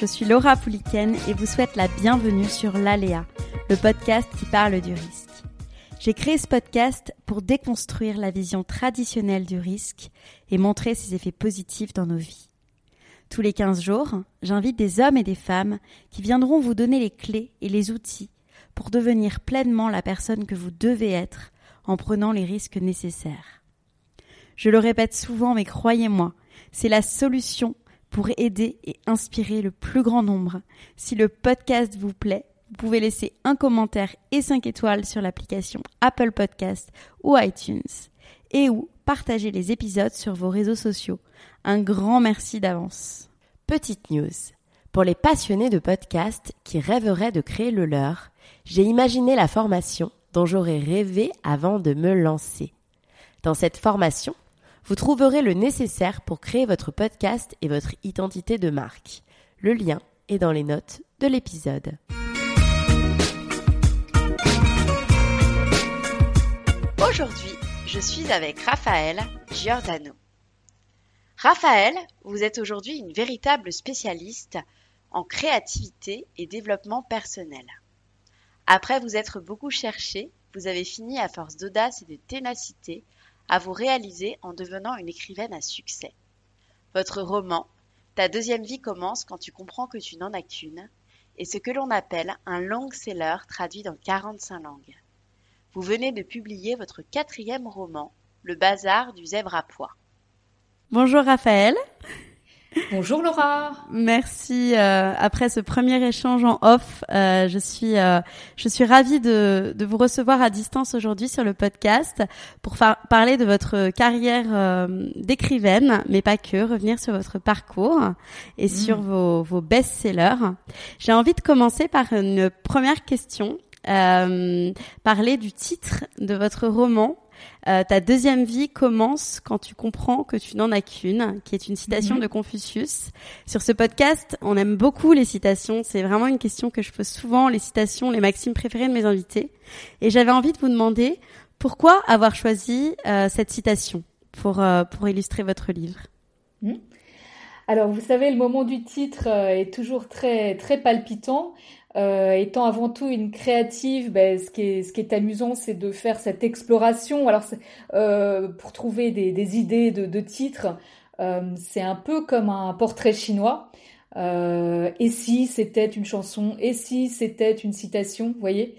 Je suis Laura Pouliken et vous souhaite la bienvenue sur l'Aléa, le podcast qui parle du risque. J'ai créé ce podcast pour déconstruire la vision traditionnelle du risque et montrer ses effets positifs dans nos vies. Tous les 15 jours, j'invite des hommes et des femmes qui viendront vous donner les clés et les outils pour devenir pleinement la personne que vous devez être en prenant les risques nécessaires. Je le répète souvent, mais croyez-moi, c'est la solution pour aider et inspirer le plus grand nombre. Si le podcast vous plaît, vous pouvez laisser un commentaire et 5 étoiles sur l'application Apple Podcast ou iTunes et ou partager les épisodes sur vos réseaux sociaux. Un grand merci d'avance. Petite news. Pour les passionnés de podcast qui rêveraient de créer le leur, j'ai imaginé la formation dont j'aurais rêvé avant de me lancer. Dans cette formation, vous trouverez le nécessaire pour créer votre podcast et votre identité de marque. Le lien est dans les notes de l'épisode. Aujourd'hui, je suis avec Raphaël Giordano. Raphaël, vous êtes aujourd'hui une véritable spécialiste en créativité et développement personnel. Après vous être beaucoup cherché, vous avez fini à force d'audace et de ténacité à vous réaliser en devenant une écrivaine à succès. Votre roman, Ta deuxième vie commence quand tu comprends que tu n'en as qu'une, est ce que l'on appelle un long-seller traduit dans 45 langues. Vous venez de publier votre quatrième roman, Le bazar du zèbre à pois. Bonjour Raphaël. Bonjour Laura. Merci. Euh, après ce premier échange en off, euh, je suis euh, je suis ravie de, de vous recevoir à distance aujourd'hui sur le podcast pour parler de votre carrière euh, d'écrivaine, mais pas que, revenir sur votre parcours et Mm. sur vos, vos best-sellers. J'ai envie de commencer par une première question. Euh, parler du titre de votre roman euh, ta deuxième vie commence quand tu comprends que tu n'en as qu'une, qui est une citation Mhm. de Confucius. Sur ce podcast, on aime beaucoup les citations. C'est vraiment une question que je pose souvent, les citations, les maximes préférées de mes invités. Et j'avais envie de vous demander pourquoi avoir choisi euh, cette citation pour, euh, pour illustrer votre livre? Alors, vous savez, le moment du titre est toujours très, très palpitant. Euh, étant avant tout une créative, ben, ce qui est, ce qui est amusant, c'est de faire cette exploration. Alors, euh, pour trouver des, des idées de, de titres, euh, c'est un peu comme un portrait chinois. Euh, et si c'était une chanson, et si c'était une citation, vous voyez?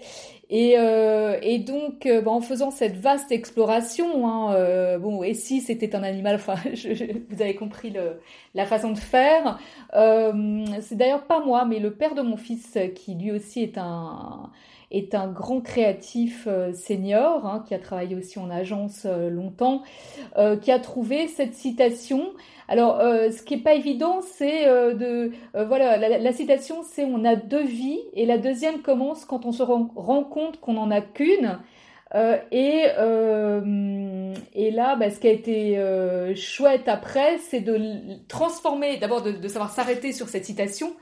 Et, euh, et donc, euh, ben, en faisant cette vaste exploration, hein, euh, bon, et si c'était un animal, enfin, je- je- vous avez compris le, la façon de faire. Euh, c'est d'ailleurs pas moi, mais le père de mon fils, qui lui aussi est un, est un grand créatif euh, senior, hein, qui a travaillé aussi en agence euh, longtemps, euh, qui a trouvé cette citation. Alors, ce qui est pas évident, c'est de, voilà, la, citation, c'est on a deux vies, et la deuxième commence quand on se rend, compte qu'on n'en a qu'une. Et, et là, bah, ce qui a été chouette après, c'est de transformer, d'abord de, savoir s'arrêter sur cette citation,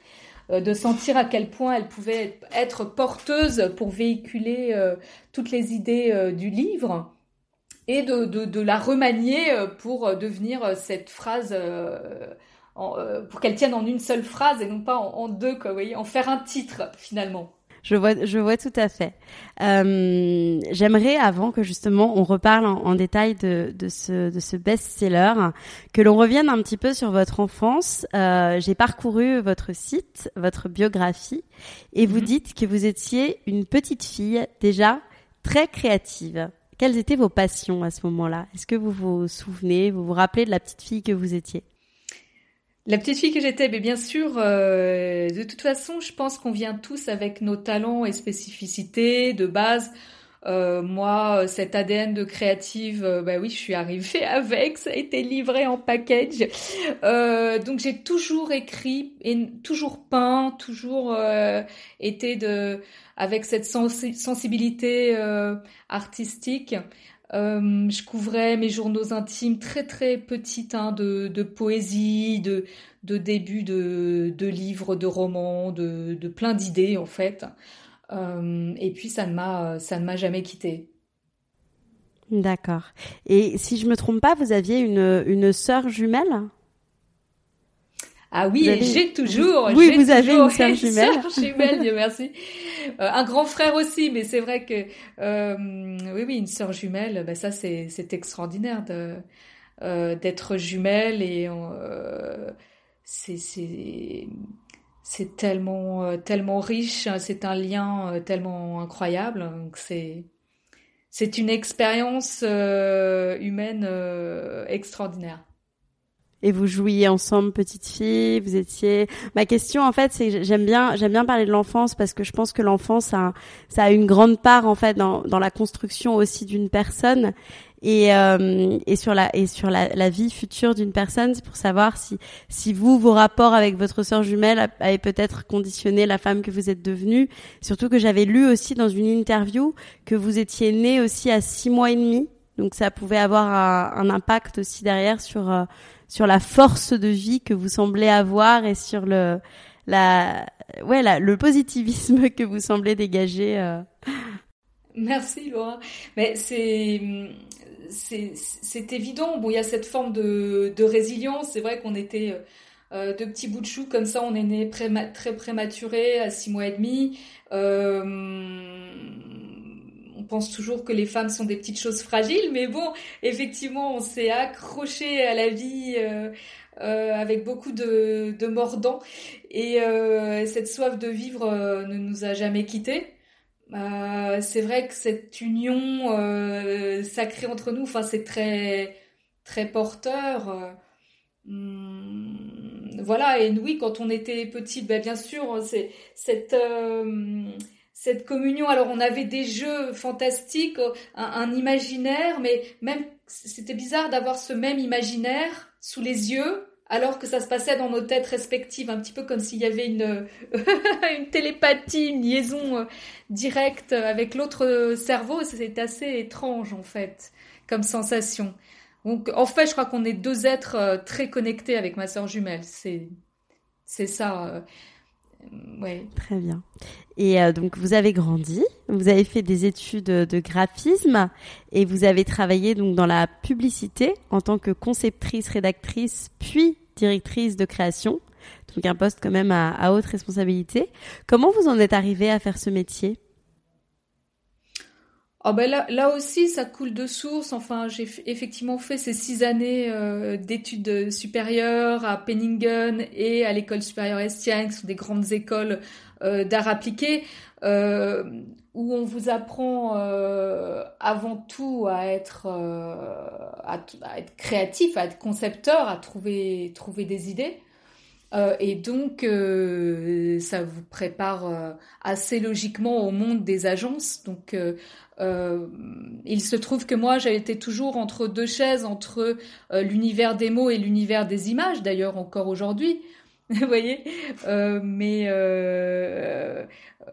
de sentir à quel point elle pouvait être porteuse pour véhiculer euh, toutes les idées euh, du livre, et de, de, la remanier euh, pour euh, devenir euh, cette phrase, euh, euh, pour qu'elle tienne en une seule phrase et non pas en, en deux, quoi, vous voyez, en faire un titre finalement. Je vois, je vois tout à fait. Euh, J'aimerais, avant que justement on reparle en, en détail de, de ce, de ce best-seller, que l'on revienne un petit peu sur votre enfance. Euh, J'ai parcouru votre site, votre biographie, et vous Mhm. dites que vous étiez une petite fille déjà très créative. Quelles étaient vos passions à ce moment-là? Est-ce que vous vous souvenez, vous vous rappelez de la petite fille que vous étiez? La petite fille que j'étais, bien sûr, euh, de toute façon, je pense qu'on vient tous avec nos talents et spécificités de base. Euh, moi, cet ADN de créative, euh, bah oui, je suis arrivée avec, ça a été livré en package. Euh, donc j'ai toujours écrit, et toujours peint, toujours été de, avec cette sensibilité artistique. Je couvrais mes journaux intimes très très petites hein, de, poésie, de, de de, de livres, de romans, de, de plein d'idées en fait. Euh, et puis ça ne m'a ça ne m'a jamais quitté. D'accord. Et si je me trompe pas, vous aviez une une sœur jumelle? Ah oui, j'ai toujours. Oui, vous avez une sœur jumelle. jumelle, Dieu merci. Euh, un grand frère aussi, mais c'est vrai que euh, oui, oui, une sœur jumelle, ben ça c'est c'est extraordinaire de euh, d'être jumelle et euh, c'est c'est c'est tellement euh, tellement riche, hein, c'est un lien tellement incroyable. Donc c'est c'est une expérience humaine extraordinaire. Et vous jouiez ensemble, petite fille, vous étiez. Ma question, en fait, c'est j'aime bien, j'aime bien parler de l'enfance parce que je pense que l'enfance, ça, ça a une grande part en fait dans, dans la construction aussi d'une personne et, euh, et sur la et sur la, vie future d'une personne, c'est pour savoir si si vous vos rapports avec votre sœur jumelle avaient peut-être conditionné la femme que vous êtes devenue. Surtout que j'avais lu aussi dans une interview que vous étiez née aussi à six mois et demi, donc ça pouvait avoir un, impact aussi derrière sur euh, sur la force de vie que vous semblez avoir et sur le la ouais le positivisme que vous semblez dégager. Euh. Merci Laura. Mais c'est c'est évident. Bon, il y a cette forme de, de résilience. C'est vrai qu'on était euh, deux petits bouts de chou comme ça. On est né très prématuré à six mois et demi. Euh, pense toujours que les femmes sont des petites choses fragiles, mais bon, effectivement, on s'est accroché à la vie. Euh, euh avec beaucoup de, mordants et euh, cette soif de vivre ne nous a jamais quittés. C'est vrai que cette union sacrée entre nous, enfin, c'est très très porteur. Hmm, voilà, et oui, quand on était petite, ben, bien sûr, c'est cette cette communion. Alors, on avait des jeux fantastiques, un, un imaginaire, mais même c'était bizarre d'avoir ce même imaginaire sous les yeux alors que ça se passait dans nos têtes respectives, un petit peu comme s'il y avait une, une télépathie, une liaison euh, directe avec l'autre cerveau. C'était assez étrange en fait comme sensation. Donc en fait, je crois qu'on est deux êtres euh, très connectés avec ma sœur jumelle. C'est c'est ça. Euh, ouais. Très bien. Et donc vous avez grandi, vous avez fait des études de graphisme et vous avez travaillé donc dans la publicité en tant que conceptrice, rédactrice, puis directrice de création, donc un poste quand même à, haute responsabilité. Comment vous en êtes arrivé à faire ce métier? Oh ben là, là aussi, ça coule de source. Enfin, j'ai effectivement fait ces six années euh, d'études supérieures à Penningen et à l'école supérieure Estienne, qui sont des grandes écoles euh, d'art appliqué. Euh, où on vous apprend avant tout à être, à, être créatif, à être concepteur, à trouver, trouver des idées. Euh, et donc, euh, ça vous prépare euh, assez logiquement au monde des agences. Donc, il se trouve que moi, j'ai été toujours entre deux chaises, entre l'univers des mots et l'univers des images, d'ailleurs encore aujourd'hui. Vous voyez? Mais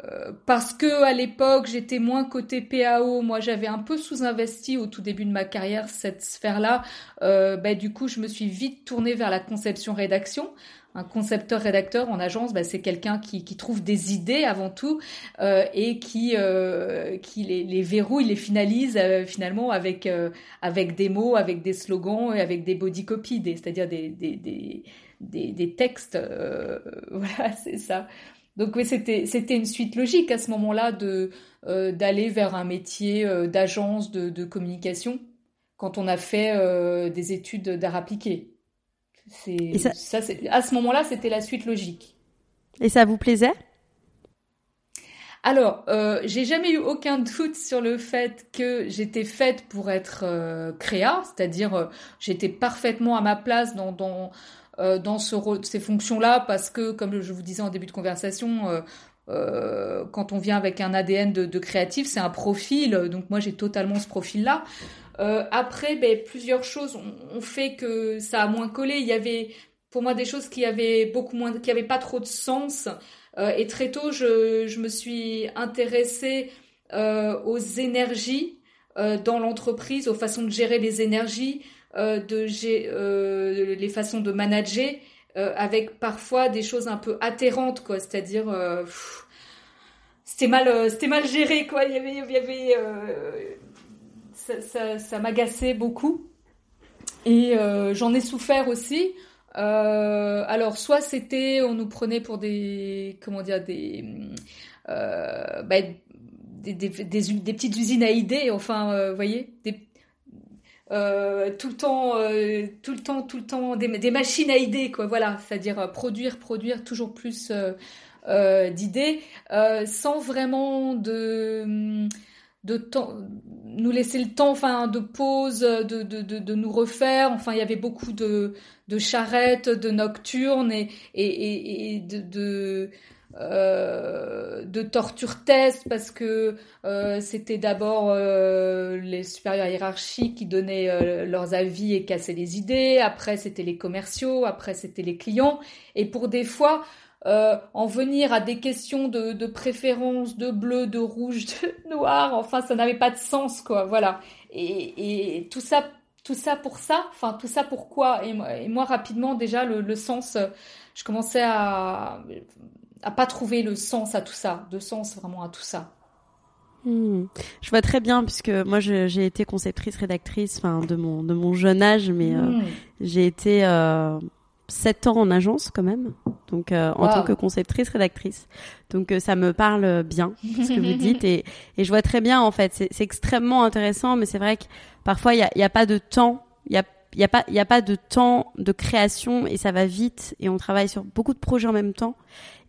euh, parce que à l'époque j'étais moins côté PAO, moi j'avais un peu sous-investi au tout début de ma carrière cette sphère-là. Euh, bah, du coup, je me suis vite tournée vers la conception-rédaction. Un concepteur-rédacteur en agence, bah, c'est quelqu'un qui, trouve des idées avant tout euh, et qui, euh, qui les, les verrouille, les finalise euh, finalement avec, des mots, avec des slogans et avec des body copies, c'est-à-dire des, textes. voilà, c'est ça. Donc oui, c'était une suite logique à ce moment-là de d'aller vers un métier d'agence de, communication quand on a fait des études d'art appliqué. C'est ça, ça à ce moment-là, c'était la suite logique. Et ça vous plaisait? Alors, euh, j'ai jamais eu aucun doute sur le fait que j'étais faite pour être euh, créa, c'est-à-dire euh, j'étais parfaitement à ma place dans, dans dans ce ces fonctions-là parce que, comme je vous disais en début de conversation, quand on vient avec un ADN de, créatif, c'est un profil. Donc moi, j'ai totalement ce profil-là. après, ben, plusieurs choses ont, fait que ça a moins collé. Il y avait pour moi des choses qui avaient beaucoup moins, qui avaient pas trop de sens. et très tôt, je, me suis intéressée aux énergies euh, dans l'entreprise, aux façons de gérer les énergies, euh, euh, les façons de manager, avec parfois des choses un peu atterrantes, quoi. C'est-à-dire, c'était mal, c'était mal géré, quoi. Il y avait, il y avait, ça, ça, ça m'agaçait beaucoup. Et j'en ai souffert aussi. Euh, alors, soit c'était, on nous prenait pour des, comment dire, des, euh, bah, des, petites usines à idées, enfin, euh, vous voyez, euh, tout le temps, euh, tout le temps, tout le temps, des, machines à idées, quoi. Voilà, c'est-à-dire produire, produire toujours plus d'idées, sans vraiment de temps, nous laisser le temps, enfin, de pause, de, nous refaire. Enfin, il y avait beaucoup de, de charrettes, de nocturnes et de euh, de torture test parce que euh, c'était d'abord euh, les supérieurs hiérarchiques qui donnaient leurs avis et cassaient les idées, après c'était les commerciaux, après c'était les clients, et pour des fois en venir à des questions de, préférence, de bleu, de rouge, de noir, enfin ça n'avait pas de sens quoi, voilà. Et, tout ça, tout ça pour ça, enfin tout ça pourquoi et, et moi rapidement déjà le, le sens, je commençais à à pas trouver le sens à tout ça, de sens vraiment à tout ça. Hmm. Je vois très bien puisque moi j'ai été conceptrice rédactrice enfin de mon de mon jeune âge mais euh, hmm. j'ai été euh, 7 ans en agence quand même donc euh, en tant que conceptrice rédactrice donc euh, ça me parle bien ce que vous dites et, et je vois très bien en fait c'est extrêmement intéressant mais c'est vrai que parfois il y a, y a pas de temps il y a il y a pas il y a pas de temps de création et ça va vite et on travaille sur beaucoup de projets en même temps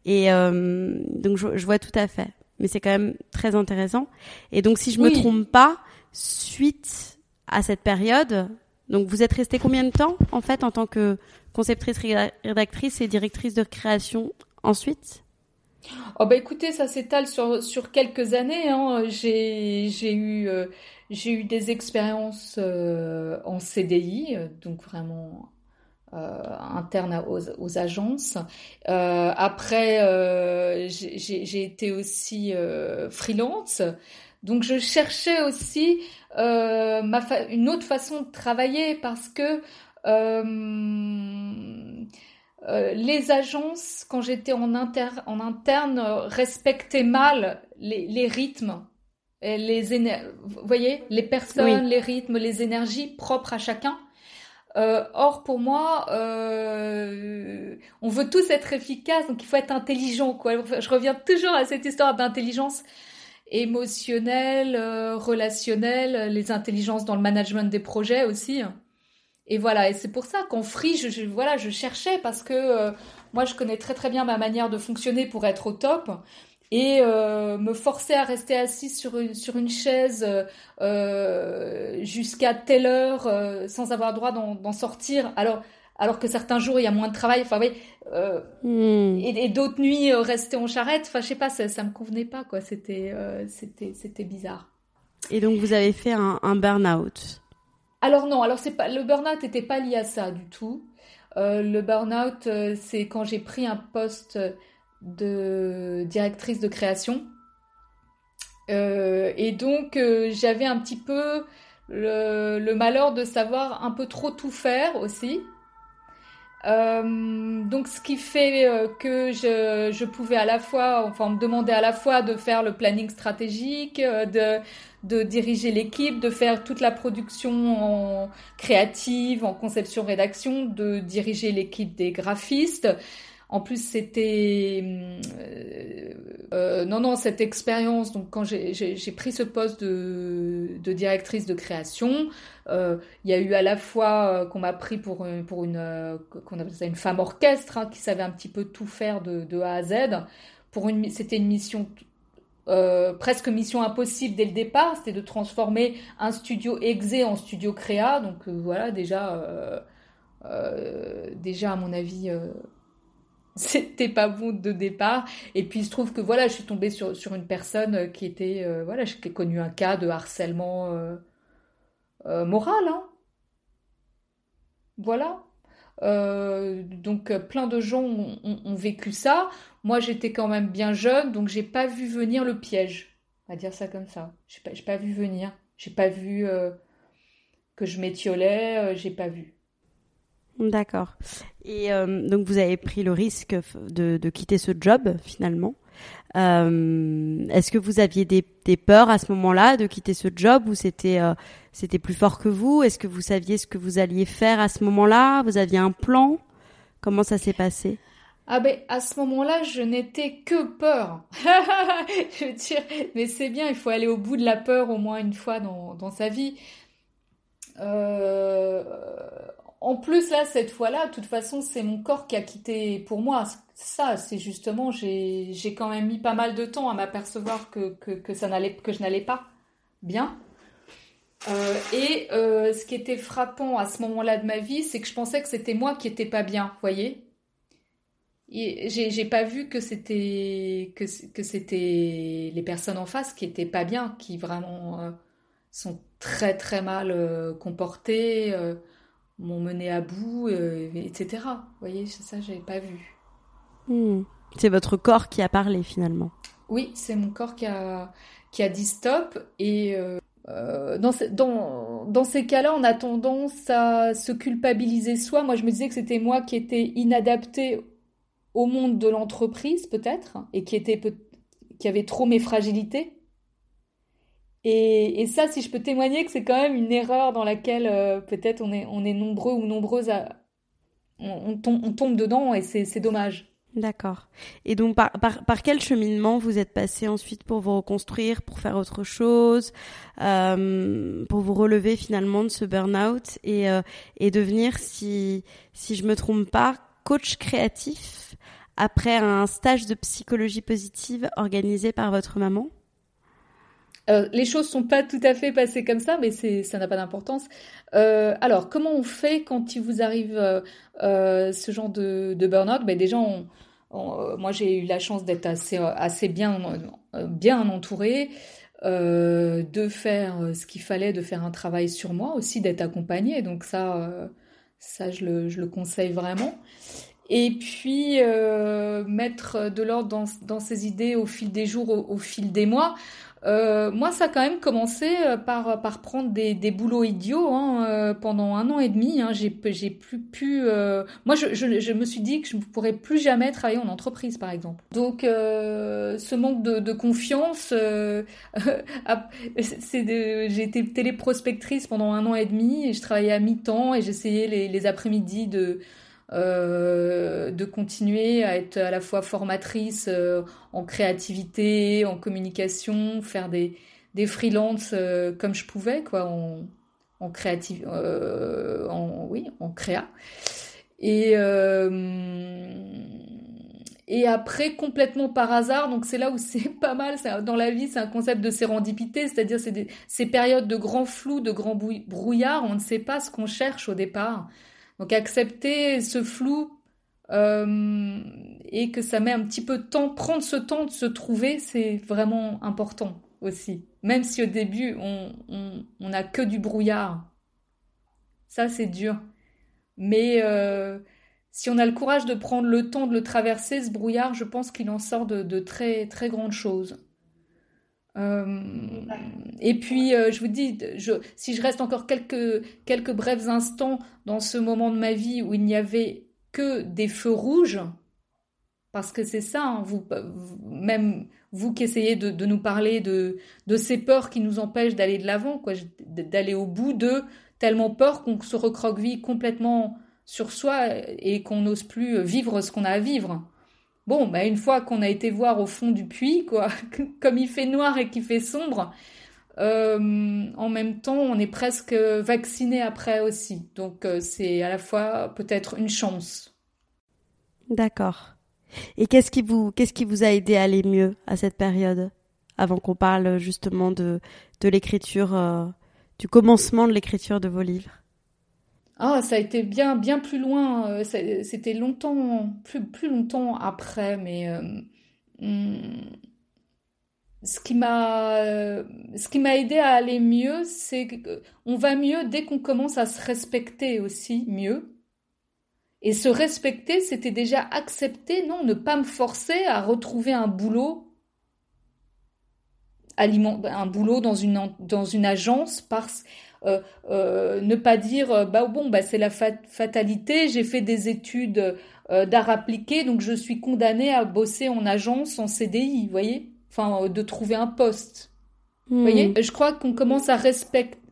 et euh, donc je, je, vois tout à fait. Mais c'est quand même très intéressant. Et donc si je me trompe pas, suite à cette période, donc vous êtes resté combien de temps en fait en tant que conceptrice, rédactrice et directrice de création ensuite? Oh bah écoutez, ça s'étale sur, sur quelques années. Hein. J'ai, j'ai eu euh, j'ai eu des expériences euh, en CDI, donc vraiment euh, interne aux, agences. Euh, après, euh, j'ai été aussi freelance. Donc je cherchais aussi ma une autre façon de travailler parce que les agences, quand j'étais en, en, interne, respectaient mal les, rythmes. Les vous voyez, les personnes, les rythmes, les énergies propres à chacun. Euh, or, pour moi, euh, on veut tous être efficaces, donc il faut être intelligent. Je reviens toujours à cette histoire d'intelligence émotionnelle, euh, relationnelle, les intelligences dans le management des projets aussi. Et voilà, et c'est pour ça qu'en free, voilà, je cherchais parce que moi, je connais très très bien ma manière de fonctionner pour être au top et euh, me forcer à rester assise sur une, sur une chaise euh, jusqu'à telle heure euh, sans avoir droit d'en sortir. Alors alors que certains jours il y a moins de travail. Enfin oui hmm. et, et d'autres nuits rester en charrette. Enfin je sais pas ça, ça me convenait pas quoi. C'était c'était c'était bizarre. Et donc vous avez fait un, un burn-out? Alors non. Alors c'est pas le burn-out n'était pas lié à ça du tout. Le burn-out c'est quand j'ai pris un poste de directrice de création. Euh, et donc euh, j'avais un petit peu le, malheur de savoir un peu trop tout faire aussi. Euh, donc ce qui fait que je, je, pouvais à la fois, enfin me demander à la fois de faire le planning stratégique, de, de diriger l'équipe, de faire toute la production en créative, en conception rédaction, de diriger l'équipe des graphistes, en plus, c'était euh, euh, non non cette expérience. Donc quand j'ai pris ce poste de, directrice de création, euh, il y a eu à la fois qu'on m'a pris pour une qu'on appelle ça une femme orchestre hein, qui savait un petit peu tout faire de, de A à Z. Pour une c'était une mission presque mission impossible dès le départ, c'était de transformer un studio exé en studio créa. Donc voilà déjà déjà, à mon avis, c'était pas bon de départ. Et puis il se trouve que voilà, je suis tombée sur, une personne qui était, voilà, j'ai connu un cas de harcèlement moral. Hein. Voilà. Euh, donc plein de gens ont, vécu ça. Moi j'étais quand même bien jeune, donc j'ai pas vu venir le piège. On va dire ça comme ça. J'ai pas, pas vu venir. J'ai pas vu euh, que je m'étiolais. Euh, j'ai pas vu. D'accord. Et donc vous avez pris le risque de, de quitter ce job finalement. Est-ce que vous aviez des, des peurs à ce moment-là de quitter ce job ou c'était c'était plus fort que vous? Est-ce que vous saviez ce que vous alliez faire à ce moment-là? Vous aviez un plan? Comment ça s'est passé? Ah ben à ce moment-là, je n'étais que peur. je veux dire, mais c'est bien, il faut aller au bout de la peur au moins une fois dans, dans sa vie. Euh, en plus là, cette fois-là, de toute façon, c'est mon corps qui a quitté pour moi. Ça, c'est justement, j'ai quand même mis pas mal de temps à m'apercevoir que, que, je n'allais pas bien. Euh, et euh, ce qui était frappant à ce moment-là de ma vie, c'est que je pensais que c'était moi qui étais pas bien, voyez. J'ai pas vu que c'était que, que c'était les personnes en face qui étaient pas bien, qui vraiment euh, sont très très mal comportées, m'ont mené à bout, etc. Vous voyez, ça j'avais pas vu. Hmm. C'est votre corps qui a parlé finalement. Oui, c'est mon corps qui a qui a dit stop et euh, dans, dans, dans, ces cas-là, on a tendance à se culpabiliser soi. Moi, je me disais que c'était moi qui étais inadapté au monde de l'entreprise, peut-être, et qui, était, qui avait trop mes fragilités. Et, ça, si je peux témoigner que c'est quand même une erreur dans laquelle euh, peut-être on est, nombreux ou nombreuses à... On, tombe, dedans et c'est dommage. D'accord. Et donc, par, quel cheminement vous êtes passé ensuite pour vous reconstruire, pour faire autre chose, euh, pour vous relever finalement de ce burn-out et, euh, et devenir, si, si je me trompe pas, coach créatif après un stage de psychologie positive organisé par votre maman? Euh, les choses sont pas tout à fait passées comme ça, mais ça n'a pas d'importance. alors, comment on fait quand il vous arrive ce genre de, burn-out? Ben, Déjà, euh, moi, j'ai eu la chance d'être assez, euh, bien, euh, entourée, de faire ce qu'il fallait, de faire un travail sur moi, aussi d'être accompagnée. Donc ça, ça je le, conseille vraiment. Et puis mettre de l'ordre dans, ses idées au fil des jours, au fil des mois. Euh, moi, ça a quand même commencé euh, par, par prendre des, des boulots idiots hein, euh, pendant un an et demi. Hein, j'ai, j'ai plus pu. Moi, je, je, je, me suis dit que je ne pourrais plus jamais travailler en entreprise, par exemple. Donc, ce manque de, de confiance, c'est de... j'ai été téléprospectrice pendant un an et demi et je travaillais à mi-temps et j'essayais les, les après-midi de euh, de continuer à être à la fois formatrice euh, en créativité, en communication, faire des, des freelances euh, comme je pouvais, quoi, en, en créative, oui, en créa. Et, et après, complètement par hasard, donc c'est là où c'est pas mal, dans la vie, c'est un concept de sérendipité, c'est-à-dire c'est ces périodes de grand flou, de grand brouillard, on ne sait pas ce qu'on cherche au départ. Donc accepter ce flou euh, et que ça met un petit peu de temps, prendre ce temps de se trouver, c'est vraiment important aussi. Même si au début, on n'a que du brouillard. Ça, c'est dur. Mais euh, si on a le courage de prendre le temps de le traverser, ce brouillard, je pense qu'il en sort de, de très, très grandes choses. Euh, et puis, euh, je vous dis, si je reste encore quelques, quelques brefs instants dans ce moment de ma vie où il n'y avait que des feux rouges, parce que c'est ça, hein, vous, même vous qui essayez de, de, nous parler de, de ces peurs qui nous empêchent d'aller de l'avant, quoi, d'aller au bout de tellement peur qu'on se recroqueville complètement sur soi et qu'on n'ose plus vivre ce qu'on a à vivre. Bon, bah une fois qu'on a été voir au fond du puits, quoi, comme il fait noir et qu'il fait sombre, euh, en même temps, on est presque vacciné après aussi. Donc euh, c'est à la fois peut-être une chance. D'accord. Et qu'est-ce qui vous qui vous a aidé à aller mieux à cette période avant qu'on parle justement de de l'écriture euh, du commencement de l'écriture de vos livres? Ah, ça a été bien, bien plus loin. Euh, c'était longtemps, plus, plus longtemps après, mais euh, hmm, ce qui m'a, ce qui m'a aidé à aller mieux, c'est qu'on va mieux dès qu'on commence à se respecter aussi mieux. Et se respecter, c'était déjà accepter, non, ne pas me forcer à retrouver un boulot un boulot dans une, dans une agence parce euh, euh, ne pas dire euh, bah bon bah c'est la fatalité j'ai fait des études d'art appliqué donc je suis condamnée à bosser en agence en CDI vous voyez? Enfin de trouver un poste. Vous voyez? Hmm. je crois qu'on commence à,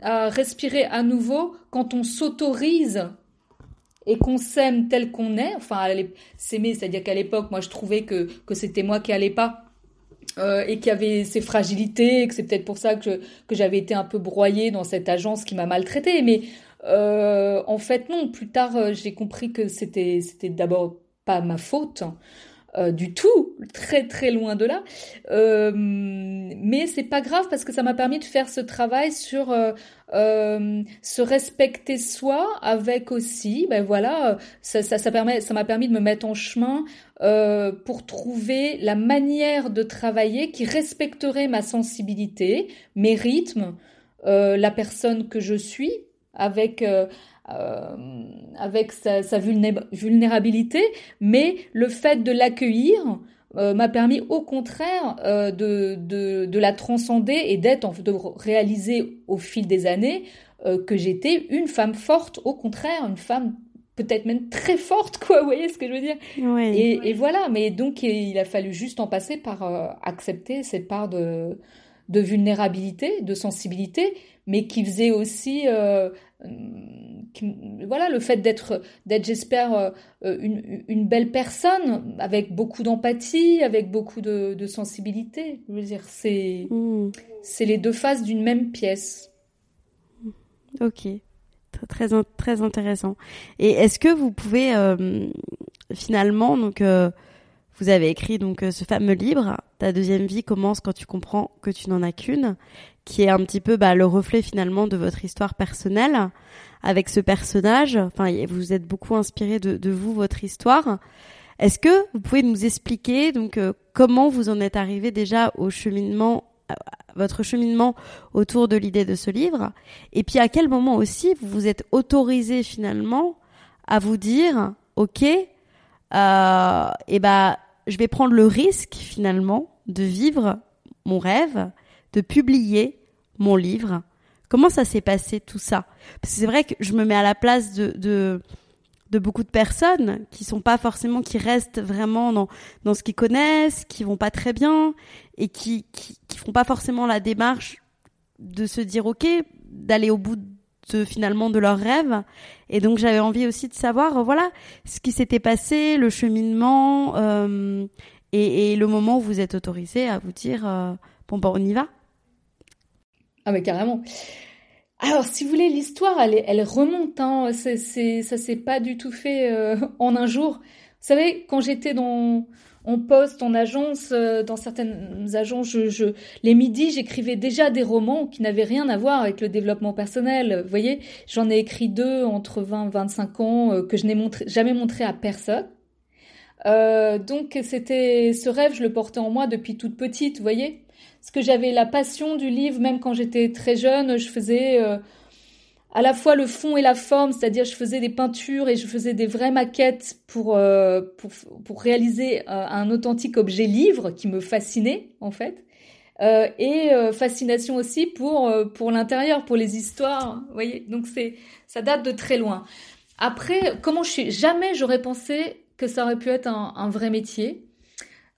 à respirer à nouveau quand on s'autorise et qu'on s'aime tel qu'on est enfin s'aimer c'est-à-dire qu'à l'époque moi je trouvais que que c'était moi qui allais pas euh, et qui avait ses fragilités, et que c'est peut-être pour ça que, j'avais été un peu broyée dans cette agence qui m'a maltraitée. Mais euh, en fait, non. Plus tard, euh, j'ai compris que c'était c'était d'abord pas ma faute. Euh, du tout, très très loin de là. Euh, mais c'est pas grave parce que ça m'a permis de faire ce travail sur euh, se respecter soi avec aussi, ben voilà, ça, ça, permet, ça m'a permis de me mettre en chemin pour trouver la manière de travailler qui respecterait ma sensibilité, mes rythmes, la personne que je suis, avec euh, avec sa, vulnérabilité, mais le fait de l'accueillir euh, m'a permis au contraire euh, de, de, de, la transcender et d'être, de réaliser au fil des années que j'étais une femme forte, au contraire, une femme peut-être même très forte, quoi, vous voyez ce que je veux dire? Et, et, voilà, mais donc il a fallu juste en passer par accepter cette part de, de vulnérabilité, de sensibilité, mais qui faisait aussi, euh, voilà, le fait d'être, d'être, j'espère, euh, une, une, belle personne avec beaucoup d'empathie, avec beaucoup de, de, sensibilité. Je veux dire, c'est, hmm. c'est les deux faces d'une même pièce. Ok, très très intéressant. Et est-ce que vous pouvez euh, finalement donc vous avez écrit donc ce fameux livre, Ta deuxième vie commence quand tu comprends que tu n'en as qu'une, qui est un petit peu bah, le reflet finalement de votre histoire personnelle avec ce personnage. Enfin, vous êtes beaucoup inspiré de, vous, votre histoire. Est-ce que vous pouvez nous expliquer donc euh, comment vous en êtes arrivé déjà au cheminement, votre cheminement autour de l'idée de ce livre, et puis à quel moment aussi vous vous êtes autorisé finalement à vous dire, ok, euh, et ben je vais prendre le risque finalement de vivre mon rêve de publier mon livre. Comment ça s'est passé tout ça? Parce que c'est vrai que je me mets à la place de, de, beaucoup de personnes qui sont pas forcément, qui restent vraiment dans, dans ce qu'ils connaissent, qui vont pas très bien et qui, qui, font pas forcément la démarche de se dire ok, d'aller au bout de, finalement de leurs rêves. Et donc j'avais envie aussi de savoir, voilà, ce qui s'était passé, le cheminement euh, et, et, le moment où vous êtes autorisé à vous dire euh, bon ben on y va. Ah mais carrément. Alors, si vous voulez, l'histoire, elle, remonte. Hein. C'est, ça s'est pas du tout fait euh, en un jour. Vous savez, quand j'étais dans en poste, en agence, euh, dans certaines agences, je, les midis, j'écrivais déjà des romans qui n'avaient rien à voir avec le développement personnel. Vous voyez, j'en ai écrit deux entre 20 et 25 ans euh, que je n'ai jamais montré à personne. donc, c'était ce rêve, je le portais en moi depuis toute petite, vous voyez parce que j'avais la passion du livre, même quand j'étais très jeune, je faisais euh, à la fois le fond et la forme, c'est-à-dire je faisais des peintures et je faisais des vraies maquettes pour, euh, pour, pour, réaliser euh, un authentique objet livre qui me fascinait en fait. et fascination aussi pour, pour l'intérieur, pour les histoires, vous voyez. Donc c'est ça date de très loin. Après, comment je suis jamais j'aurais pensé que ça aurait pu être un, un vrai métier.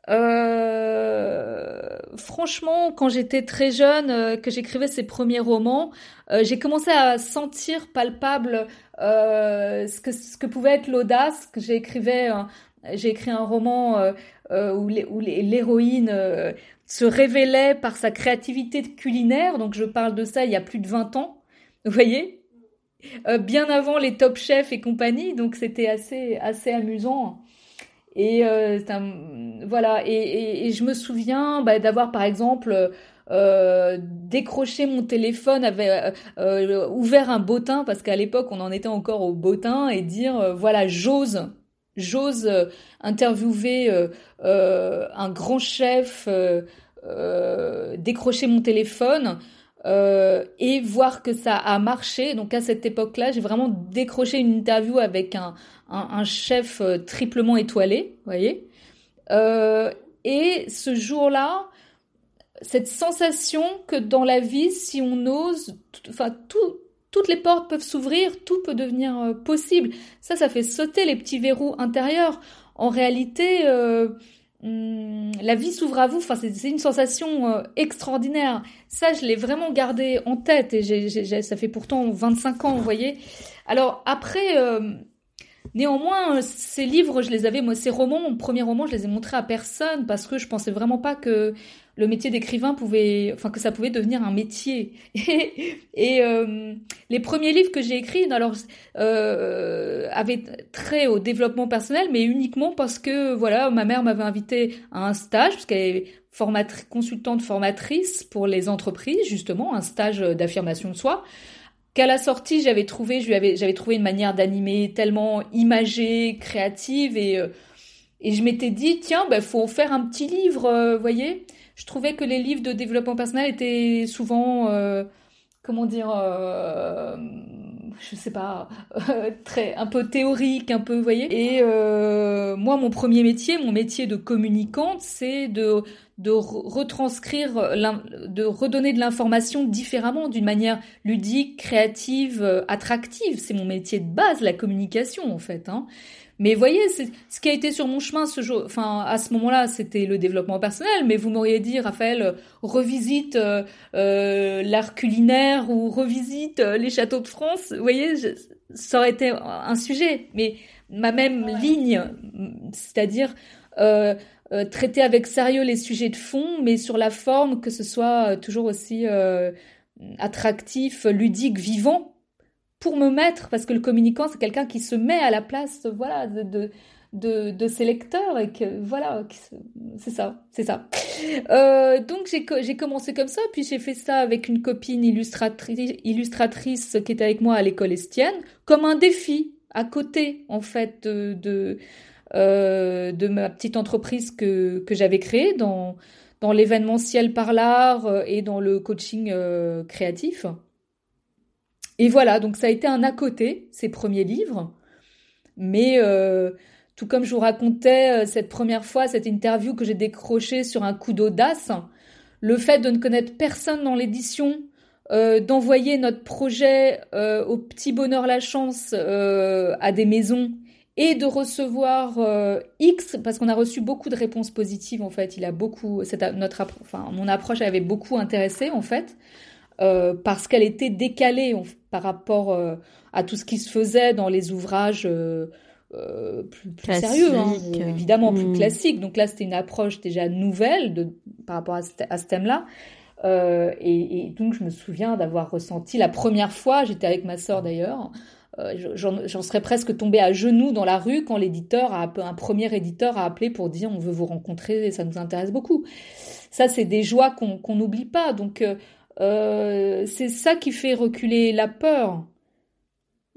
Euh, franchement, quand j'étais très jeune, euh, que j'écrivais ces premiers romans, euh, j'ai commencé à sentir palpable ce que pouvait être l'audace. Que j'ai j'ai écrit un roman où l'héroïne se révélait par sa créativité culinaire. Donc je parle de ça il y a plus de 20 ans. Vous voyez, bien avant les Top Chefs et compagnie. Donc c'était assez assez amusant. Et voilà. Et, je me souviens bah, d'avoir par exemple décroché mon téléphone, avait ouvert un bottin parce qu'à l'époque on en était encore au bottin et dire voilà j'ose j'ose interviewer un grand chef, décrocher mon téléphone euh, et voir que ça a marché. Donc à cette époque-là, j'ai vraiment décroché une interview avec un, un, chef euh, triplement étoilé, voyez. Euh, et ce jour-là, cette sensation que dans la vie, si on ose, enfin tout, toutes les portes peuvent s'ouvrir, tout peut devenir possible. Ça, ça fait sauter les petits verrous intérieurs. En réalité, Hum, la vie s'ouvre à vous. Enfin, c'est une sensation euh, extraordinaire. Ça, je l'ai vraiment gardé en tête et ça fait pourtant 25 ans, vous voyez. Alors après, euh, néanmoins, ces livres, je les avais, moi, ces romans, mon premier roman, je les ai montrés à personne parce que je pensais vraiment pas que le métier d'écrivain pouvait, enfin que ça pouvait devenir un métier. Et, euh, les premiers livres que j'ai écrits, alors euh, avaient trait au développement personnel, mais uniquement parce que voilà, ma mère m'avait invité à un stage parce qu'elle est consultante formatrice pour les entreprises, justement, un stage d'affirmation de soi qu'à la sortie, j'avais trouvé, une manière d'animer tellement imagée, créative, et, euh, je m'étais dit, tiens, ben, faut faire un petit livre, vous voyez. Je trouvais que les livres de développement personnel étaient souvent, euh, comment dire, euh, je sais pas, très un peu théorique, un peu, vous voyez. Et euh, moi, mon premier métier, mon métier de communicante, c'est de de retranscrire, de redonner de l'information différemment, d'une manière ludique, créative, attractive. C'est mon métier de base, la communication en fait. Hein. Mais voyez, ce qui a été sur mon chemin ce jour, enfin à ce moment-là, c'était le développement personnel. Mais vous m'auriez dit, Raphaël, revisite euh, euh l'art culinaire ou revisite euh, les châteaux de France. Vous voyez, ça aurait été un sujet. Mais ma même ligne, c'est-à-dire euh, euh, traiter avec sérieux les sujets de fond, mais sur la forme, que ce soit toujours aussi attractif, ludique, vivant pour me mettre, parce que le communicant, c'est quelqu'un qui se met à la place, voilà, de, de, de, ses lecteurs et que voilà, c'est ça, c'est ça. Euh, donc j'ai commencé comme ça, puis j'ai fait ça avec une copine illustratrice, illustratrice qui était avec moi à l'école estienne, comme un défi à côté en fait de de, euh, de ma petite entreprise que, que j'avais créée dans dans l'événementiel par l'art euh, et dans le coaching euh, créatif. Et voilà, donc ça a été un à côté, ces premiers livres. Mais euh, tout comme je vous racontais euh, cette première fois, cette interview que j'ai décrochée sur un coup d'audace, le fait de ne connaître personne dans l'édition, euh, d'envoyer notre projet au petit bonheur la chance à des maisons et de recevoir X parce qu'on a reçu beaucoup de réponses positives en fait. Il a beaucoup, notre, mon approche avait beaucoup intéressé en fait. Euh, parce qu'elle était décalée par rapport euh, à tout ce qui se faisait dans les ouvrages euh, plus, sérieux, hein, évidemment plus hmm. classiques. Donc là, c'était une approche déjà nouvelle de, par rapport à ce, thème-là. Et, et, donc, je me souviens d'avoir ressenti la première fois, j'étais avec ma sœur d'ailleurs, j'en serais presque tombée à genoux dans la rue quand l'éditeur, a, un premier éditeur a appelé pour dire on veut vous rencontrer et ça nous intéresse beaucoup. Ça, c'est des joies qu'on n'oublie pas. Donc, euh, c'est ça qui fait reculer la peur.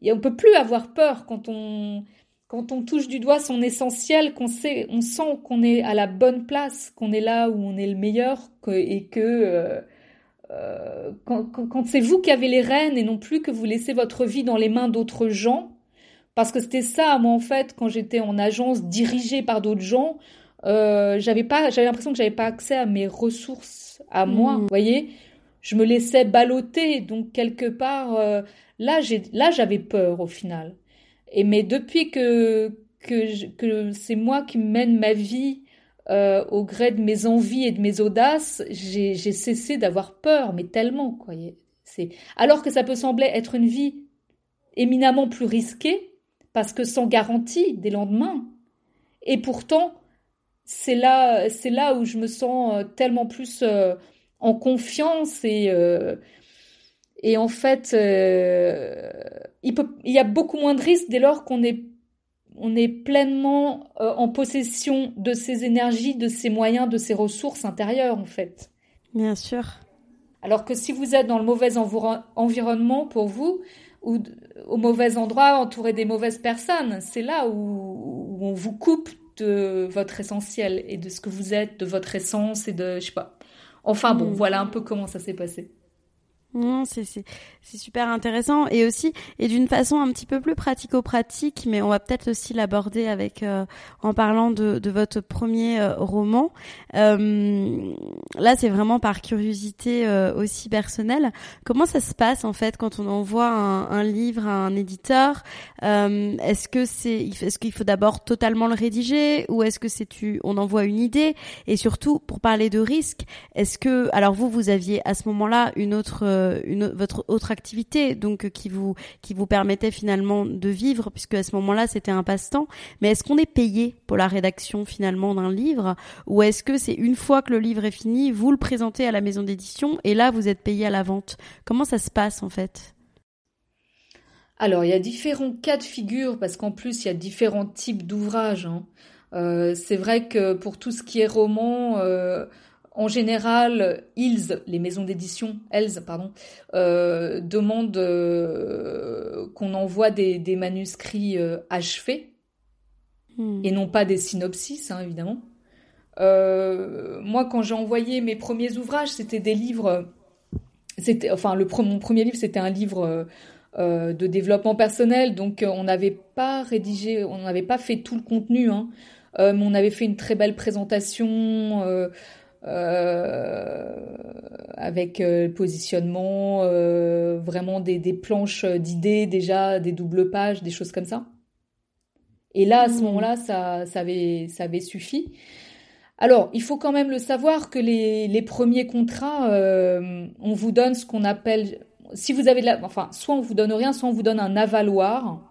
Et on peut plus avoir peur quand on quand on touche du doigt son essentiel, qu'on sait, on sent qu'on est à la bonne place, qu'on est là où on est le meilleur, et que euh, euh, quand, quand c'est vous qui avez les rênes et non plus que vous laissez votre vie dans les mains d'autres gens, parce que c'était ça, moi en fait, quand j'étais en agence dirigée par d'autres gens, j'avais pas, j'avais l'impression que j'avais pas accès à mes ressources à moi, mmh. vous voyez je me laissais balloter. Donc quelque part, euh, là, j'ai, là, j'avais peur au final. Et mais depuis que que, que c'est moi qui mène ma vie euh, au gré de mes envies et de mes audaces, j'ai, j'ai cessé d'avoir peur, mais tellement quoi. C'est alors que ça peut sembler être une vie éminemment plus risquée parce que sans garantie des lendemains. Et pourtant, c'est là, c'est là où je me sens euh, tellement plus en confiance et euh, et en fait euh, il peut il y a beaucoup moins de risques dès lors qu'on est on est pleinement euh, en possession de ses énergies, de ses moyens, de ses ressources intérieures, en fait. Bien sûr. Alors que si vous êtes dans le mauvais environnement pour vous, ou au mauvais endroit, entouré des mauvaises personnes, c'est là où, on vous coupe de votre essentiel et de ce que vous êtes, de votre essence et de, je sais pas. Enfin bon, hmm. voilà un peu comment ça s'est passé. C'est super intéressant et aussi et d'une façon un petit peu plus pratico-pratique, mais on va peut-être aussi l'aborder avec euh, en parlant de, de votre premier euh, roman. Euh, là, c'est vraiment par curiosité euh, aussi personnelle. Comment ça se passe en fait quand on envoie un, un livre à un éditeur Est-ce que c'est est-ce qu'il faut d'abord totalement le rédiger ou est-ce que c'est tu on envoie une idée? Et surtout pour parler de risque, est-ce que alors vous vous aviez à ce moment-là une autre euh, une, votre autre activité, donc euh, qui vous qui vous permettait finalement de vivre, puisque à ce moment-là c'était un passe-temps. Mais est-ce qu'on est payé pour la rédaction finalement d'un livre, ou est-ce que c'est une fois que le livre est fini, vous le présentez à la maison d'édition et là vous êtes payé à la vente? Comment ça se passe en fait? Alors, il y a différents cas de figure parce qu'en plus, il y a différents types d'ouvrages. Hein. Euh, c'est vrai que pour tout ce qui est roman, en général, ils, les maisons d'édition, elles, pardon, euh, demandent euh, qu'on envoie des, manuscrits euh, achevés hmm. et non pas des synopsis, hein, évidemment. moi, quand j'ai envoyé mes premiers ouvrages, c'était des livres. C'était, enfin, le, mon premier livre, c'était un livre de développement personnel, donc on n'avait pas rédigé, on n'avait pas fait tout le contenu, hein, mais on avait fait une très belle présentation. Euh, avec euh, le positionnement, euh, vraiment des, des planches d'idées déjà, des doubles pages, des choses comme ça. Et là, à ce mmh. moment-là, ça, ça, avait, ça avait suffi. Alors, il faut quand même le savoir que les, les premiers contrats, on vous donne ce qu'on appelle, si vous avez de la, enfin, soit on vous donne rien, soit on vous donne un avaloir,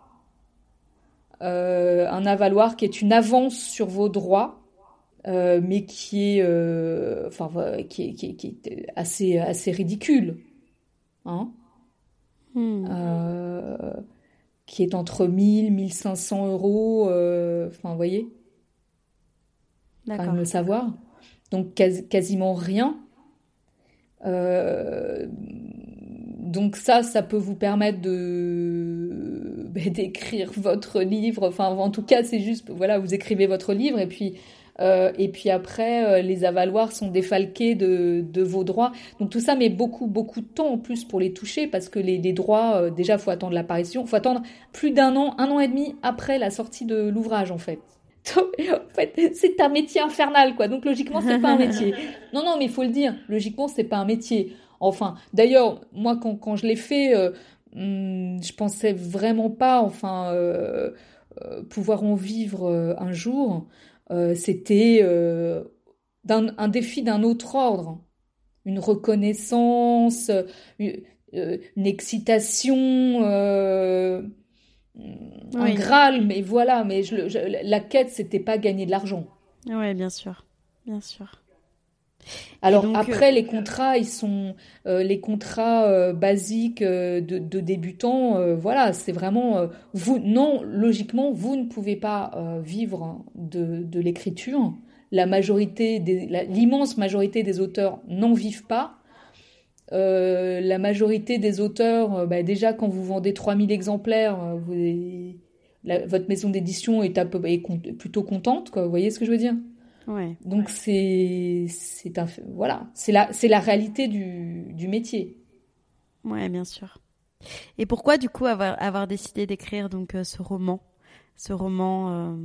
un avaloir qui est une avance sur vos droits euh, mais qui est, euh, enfin, qui est, qui, qui est, assez, assez ridicule, hein hmm. euh, qui est entre 1000, 1500 euros, enfin, vous voyez, enfin, le savoir, donc quasiment rien. donc ça, ça peut vous permettre de bah, d'écrire votre livre. Enfin, en tout cas, c'est juste, voilà, vous écrivez votre livre et puis euh, et puis après, euh, les avaloirs sont défalqués de, de, vos droits. Donc tout ça met beaucoup, beaucoup de temps en plus pour les toucher parce que les, les droits, euh, déjà, faut attendre l'apparition, faut attendre plus d'un an, un an et demi après la sortie de l'ouvrage en fait. en fait, c'est un métier infernal, quoi. Donc logiquement, c'est pas un métier. Non, non, mais il faut le dire. Logiquement, c'est pas un métier. Enfin, d'ailleurs, moi, quand, quand je l'ai fait, euh, hmm, je pensais vraiment pas, enfin, euh, pouvoir en vivre un jour. Euh, c'était euh, un défi d'un autre ordre, une reconnaissance, une, euh, excitation, un Graal, mais voilà, mais la quête, c'était pas gagner de l'argent. Oui, bien sûr, bien sûr. Alors après, les contrats, ils sont les contrats basiques de, de, débutants. voilà, c'est vraiment vous. Non, logiquement, vous ne pouvez pas vivre de, de l'écriture. La majorité, l'immense majorité des auteurs n'en vivent pas. la majorité des auteurs, bah, déjà quand vous vendez 3000 exemplaires, vous, votre maison d'édition est, est, plutôt contente. Quoi. Vous voyez ce que je veux dire? Donc c'est c'est un voilà c'est la c'est la réalité du, du métier. Ouais, bien sûr. Et pourquoi du coup avoir avoir décidé d'écrire donc euh, ce roman, ce roman euh,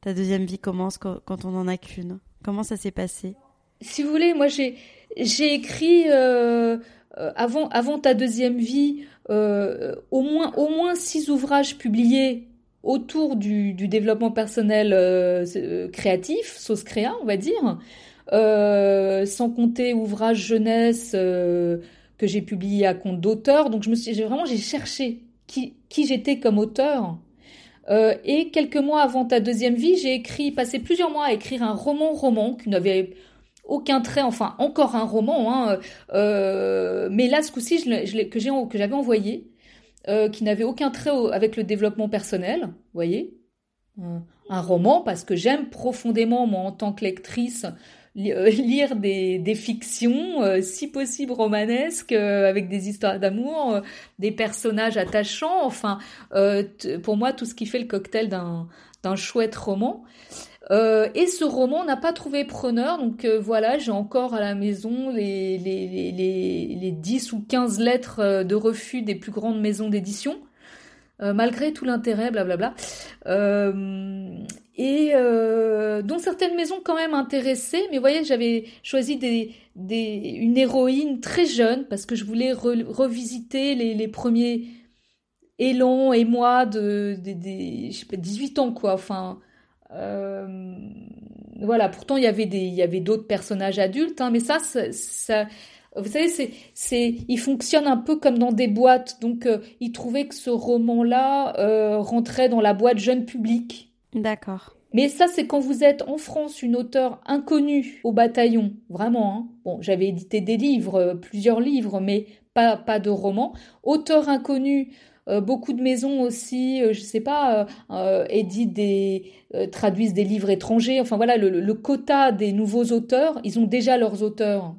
ta deuxième vie commence quand, quand on en a qu'une. Comment ça s'est passé? Si vous voulez, moi j'ai j'ai écrit euh, avant avant ta deuxième vie au moins au moins six ouvrages publiés autour du, développement personnel euh, euh, créatif, sauce créa, on va dire, euh, sans compter ouvrage jeunesse que j'ai publié à compte d'auteur. Donc je me suis, j'ai vraiment j'ai cherché qui, qui j'étais comme auteur. et quelques mois avant ta deuxième vie, j'ai écrit, passé plusieurs mois à écrire un roman-roman qui n'avait aucun trait, enfin encore un roman, hein, mais là ce coup-ci je, que j'avais envoyé euh, qui n'avait aucun trait avec le développement personnel, vous voyez. un roman parce que j'aime profondément, moi, en tant que lectrice, euh, lire des, fictions, euh, si possible romanesques, euh, avec des histoires d'amour, des personnages attachants. Enfin, pour moi, tout ce qui fait le cocktail d'un chouette roman. Et ce roman n'a pas trouvé preneur, donc voilà, j'ai encore à la maison les, les, les, les, 10 ou 15 lettres de refus des plus grandes maisons d'édition. malgré tout l'intérêt, blablabla. Euh, et euh, dont certaines maisons quand même intéressées. Mais vous voyez, j'avais choisi des, une héroïne très jeune parce que je voulais revisiter les, premiers élans et moi de, de, pas, 18 ans, quoi. Enfin, euh, voilà. Pourtant, il y avait des, il y avait d'autres personnages adultes, hein, mais ça, ça, vous savez, c'est, c'est, il fonctionne un peu comme dans des boîtes. Donc, euh, il trouvait que ce roman-là euh, rentrait dans la boîte jeune public. D'accord. Mais ça, c'est quand vous êtes en France une auteure inconnue au bataillon, vraiment. Hein. Bon, j'avais édité des livres, euh, plusieurs livres, mais pas, pas de romans. Auteur inconnu, beaucoup de maisons aussi, euh, je sais pas, éditent des, traduisent des livres étrangers. Enfin voilà, le, le, quota des nouveaux auteurs, ils ont déjà leurs auteurs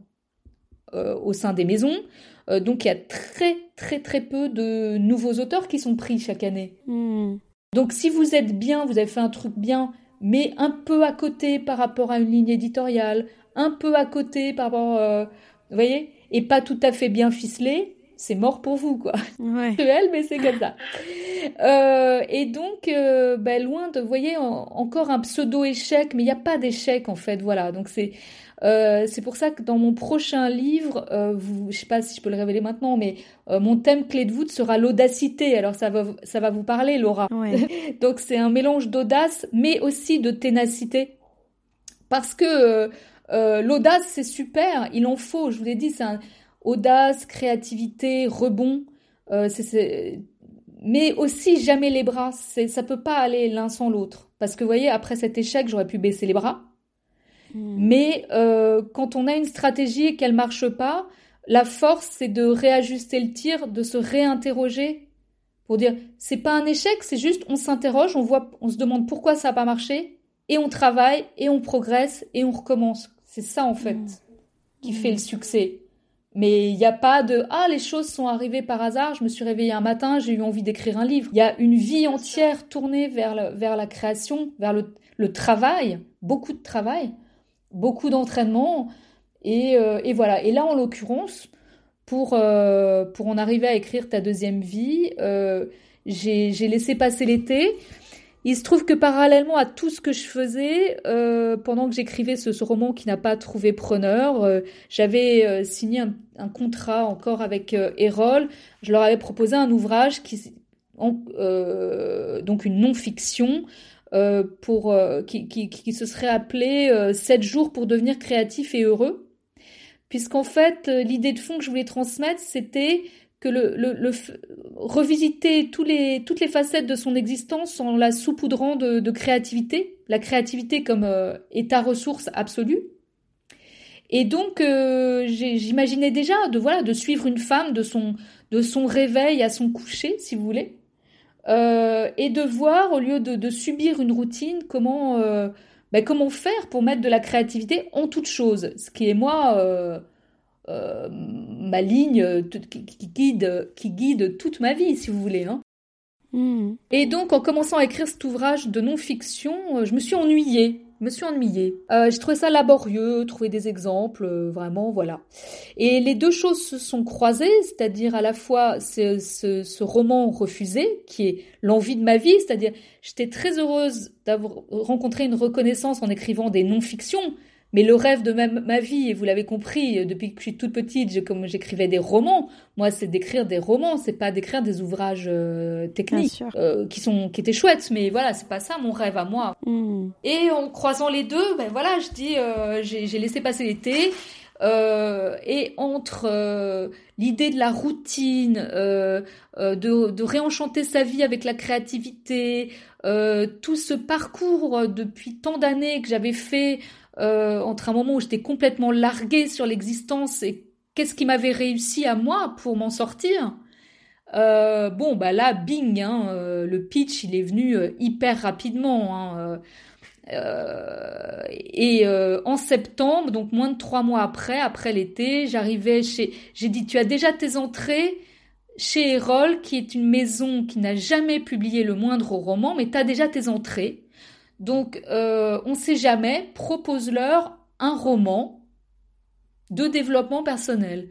au sein des maisons. donc il y a très très très peu de nouveaux auteurs qui sont pris chaque année. Hmm. Donc si vous êtes bien, vous avez fait un truc bien, mais un peu à côté par rapport à une ligne éditoriale, un peu à côté par rapport, euh, vous voyez, et pas tout à fait bien ficelé, c'est mort pour vous, quoi. Ouais. elle, mais c'est comme ça. Euh, et donc, euh, ben, loin de, vous voyez, encore un pseudo échec, mais il n'y a pas d'échec en fait, voilà. Donc c'est euh, c'est pour ça que dans mon prochain livre, vous, je sais pas si je peux le révéler maintenant, mais mon thème clé de voûte sera l'audacité. Alors ça va, ça va vous parler, Laura. Donc c'est un mélange d'audace, mais aussi de ténacité, parce que l'audace c'est super, il en faut. Je vous l'ai dit, c'est un audace, créativité, rebond. Mais aussi jamais les bras. Ça peut pas aller l'un sans l'autre, parce que vous voyez, après cet échec, j'aurais pu baisser les bras. Hmm. Mais euh, quand on a une stratégie et qu'elle marche pas, la force c'est de réajuster le tir, de se réinterroger pour dire c'est pas un échec, c'est juste on s'interroge, on voit, on se demande pourquoi ça n'a pas marché et on travaille et on progresse et on recommence. C'est ça en fait hmm. qui fait le succès. Mais il n'y a pas de ah les choses sont arrivées par hasard. Je me suis réveillée un matin, j'ai eu envie d'écrire un livre. Il y a une vie entière tournée vers, vers la création, vers le, le travail, beaucoup de travail beaucoup d'entraînement. Et, euh, et, voilà. Et là, en l'occurrence, pour, euh, pour en arriver à écrire ta deuxième vie, euh, j'ai laissé passer l'été. Il se trouve que parallèlement à tout ce que je faisais, pendant que j'écrivais ce, roman qui n'a pas trouvé preneur, j'avais signé un, contrat encore avec Erol. Je leur avais proposé un ouvrage qui, donc une non-fiction euh, pour, euh, qui, qui, qui, se serait appelé 7 euh, jours pour devenir créatif et heureux. Puisqu'en fait, l'idée de fond que je voulais transmettre, c'était que le, revisiter toutes les facettes de son existence en la saupoudrant de, créativité, la créativité comme état ressource absolue. Et donc, j'imaginais déjà de voilà de suivre une femme de son de son réveil à son coucher, si vous voulez, euh, et de voir, au lieu de, subir une routine, comment, euh, ben, comment faire pour mettre de la créativité en toute chose. Ce qui est, moi, euh, ma ligne qui, guide, qui guide toute ma vie, si vous voulez. Hein. Hmm. Et donc, en commençant à écrire cet ouvrage de non-fiction, je me suis ennuyée me suis ennuyée. Euh, j'ai trouvé ça laborieux, trouver des exemples, euh, vraiment, voilà. Et les deux choses se sont croisées, c'est-à-dire à la fois ce, ce, ce, roman refusé, qui est l'envie de ma vie, c'est-à-dire j'étais très heureuse d'avoir rencontré une reconnaissance en écrivant des non-fictions, mais le rêve de ma, vie, et vous l'avez compris, euh, depuis que je suis toute petite, comme j'écrivais des romans, moi c'est d'écrire des romans, c'est pas d'écrire des ouvrages euh, techniques euh, qui sont qui étaient chouettes, mais voilà, c'est pas ça mon rêve à moi. Hmm. Et en croisant les deux, ben voilà, je dis, j'ai laissé passer l'été. et entre l'idée de la routine, de, de, réenchanter sa vie avec la créativité, tout ce parcours depuis tant d'années que j'avais fait euh, entre un moment où j'étais complètement larguée sur l'existence et qu'est-ce qui m'avait réussi à moi pour m'en sortir, bon, bah là, bing, hein, le pitch, il est venu hyper rapidement. Hein, et en septembre, donc moins de trois mois après, après l'été, j'arrivais chez. J'ai dit, tu as déjà tes entrées chez Erol, qui est une maison qui n'a jamais publié le moindre roman, mais tu as déjà tes entrées. Donc, euh, on ne sait jamais, propose-leur un roman de développement personnel.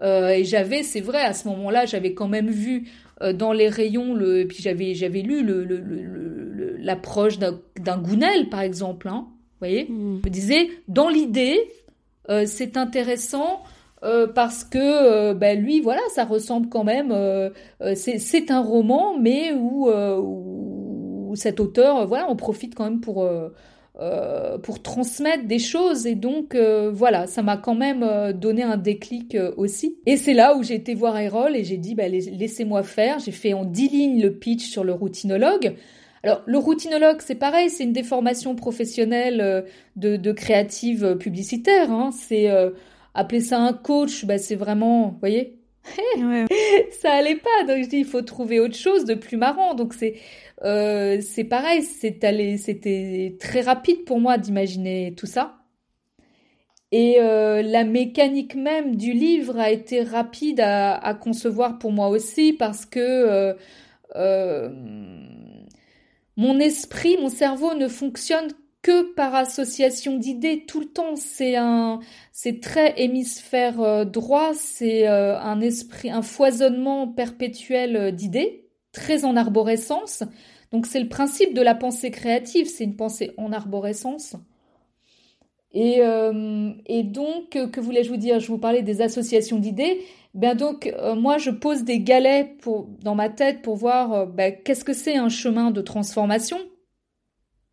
Euh, et j'avais, c'est vrai, à ce moment-là, j'avais quand même vu euh, dans les rayons, le, puis j'avais, j'avais lu le, l'approche d'un, Gounel, par exemple. Hein, vous voyez mmh. Je me disais, dans l'idée, c'est intéressant parce que ben, lui, voilà, ça ressemble quand même. C'est un roman, mais où, où, cet auteur, voilà, on profite quand même pour pour transmettre des choses et donc voilà, ça m'a quand même donné un déclic aussi. Et c'est là où j'ai été voir Erol et j'ai dit ben, laissez-moi faire. J'ai fait en dix lignes le pitch sur le routinologue. Alors, le routinologue, c'est pareil, c'est une déformation professionnelle de, de créative publicitaire. Hein. C'est appeler ça un coach, bah, c'est vraiment, vous voyez, ça allait pas. Donc je dis, il faut trouver autre chose de plus marrant. Donc c'est euh, c'est pareil, c'était très rapide pour moi d'imaginer tout ça. Et euh, la mécanique même du livre a été rapide à, concevoir pour moi aussi parce que euh, mon esprit, mon cerveau ne fonctionne que par association d'idées tout le temps. C'est un, c'est très hémisphère droit, c'est un esprit, un foisonnement perpétuel d'idées, très en arborescence. Donc c'est le principe de la pensée créative, c'est une pensée en arborescence. Et, et donc, que voulais-je vous dire? Je vous parlais des associations d'idées. Ben donc, moi, je pose des galets pour, dans ma tête pour voir ben, qu'est-ce que c'est un chemin de transformation?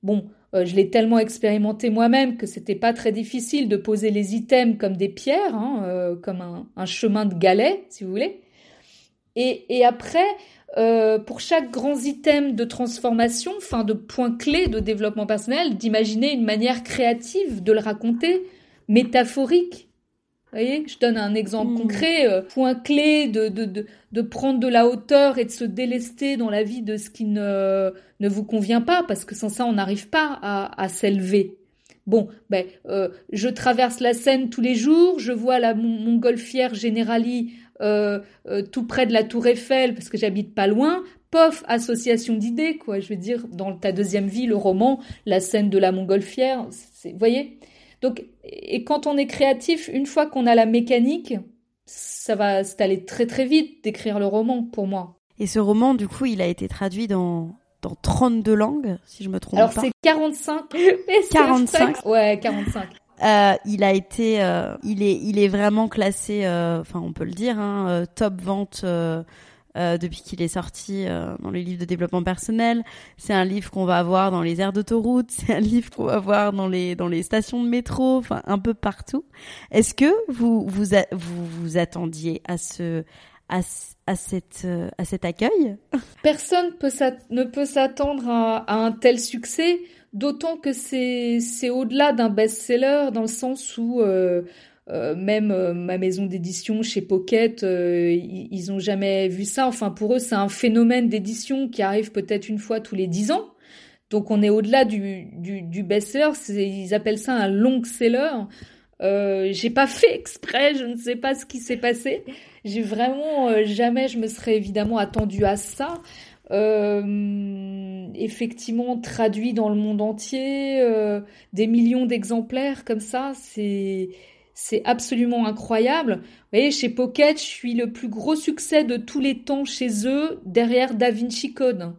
Bon, euh, je l'ai tellement expérimenté moi-même que c'était pas très difficile de poser les items comme des pierres, hein, euh, comme un, chemin de galets, si vous voulez. Et, après, euh, pour chaque grand item de transformation, enfin de point clé de développement personnel, d'imaginer une manière créative de le raconter, métaphorique, voyez, je donne un exemple hmm. concret, euh, point clé de, de, de, de, prendre de la hauteur et de se délester dans la vie de ce qui ne, ne vous convient pas, parce que sans ça, on n'arrive pas à, à s'élever. Bon, ben, euh, je traverse la Seine tous les jours, je vois la montgolfière Generali euh, euh, tout près de la Tour Eiffel, parce que j'habite pas loin. Pof, association d'idées, quoi. Je veux dire, dans ta deuxième vie, le roman, la scène de la montgolfière, vous voyez donc, et quand on est créatif, une fois qu'on a la mécanique, ça va s'aller très très vite d'écrire le roman pour moi. Et ce roman, du coup, il a été traduit dans, dans 32 langues, si je me trompe Alors pas. Alors c'est 45. 45 Ouais, 45. Euh, il a été, euh, il est, il est vraiment classé, euh, enfin on peut le dire, hein, top vente depuis qu'il est sorti dans les livres de développement personnel. C'est un livre qu'on va avoir dans les aires d'autoroute, c'est un livre qu'on va voir dans les dans les stations de métro, enfin un peu partout. Est-ce que vous vous vous, vous attendiez à ce à, à, cette, à cet accueil? Personne ne peut s'attendre à, un tel succès, d'autant que c'est au-delà d'un best-seller, dans le sens où euh, euh, même euh, ma maison d'édition chez Pocket, ils, n'ont jamais vu ça. Enfin, pour eux, c'est un phénomène d'édition qui arrive peut-être une fois tous les dix ans. Donc, on est au-delà du, du, best-seller. Ils appellent ça un long-seller. Euh, j'ai pas fait exprès, je ne sais pas ce qui s'est passé. J'ai vraiment jamais, je me serais évidemment attendu à ça. Effectivement traduit dans le monde entier, euh, des millions d'exemplaires comme ça, c'est c'est absolument incroyable. Vous voyez, chez Pocket, je suis le plus gros succès de tous les temps chez eux, derrière Da Vinci Code.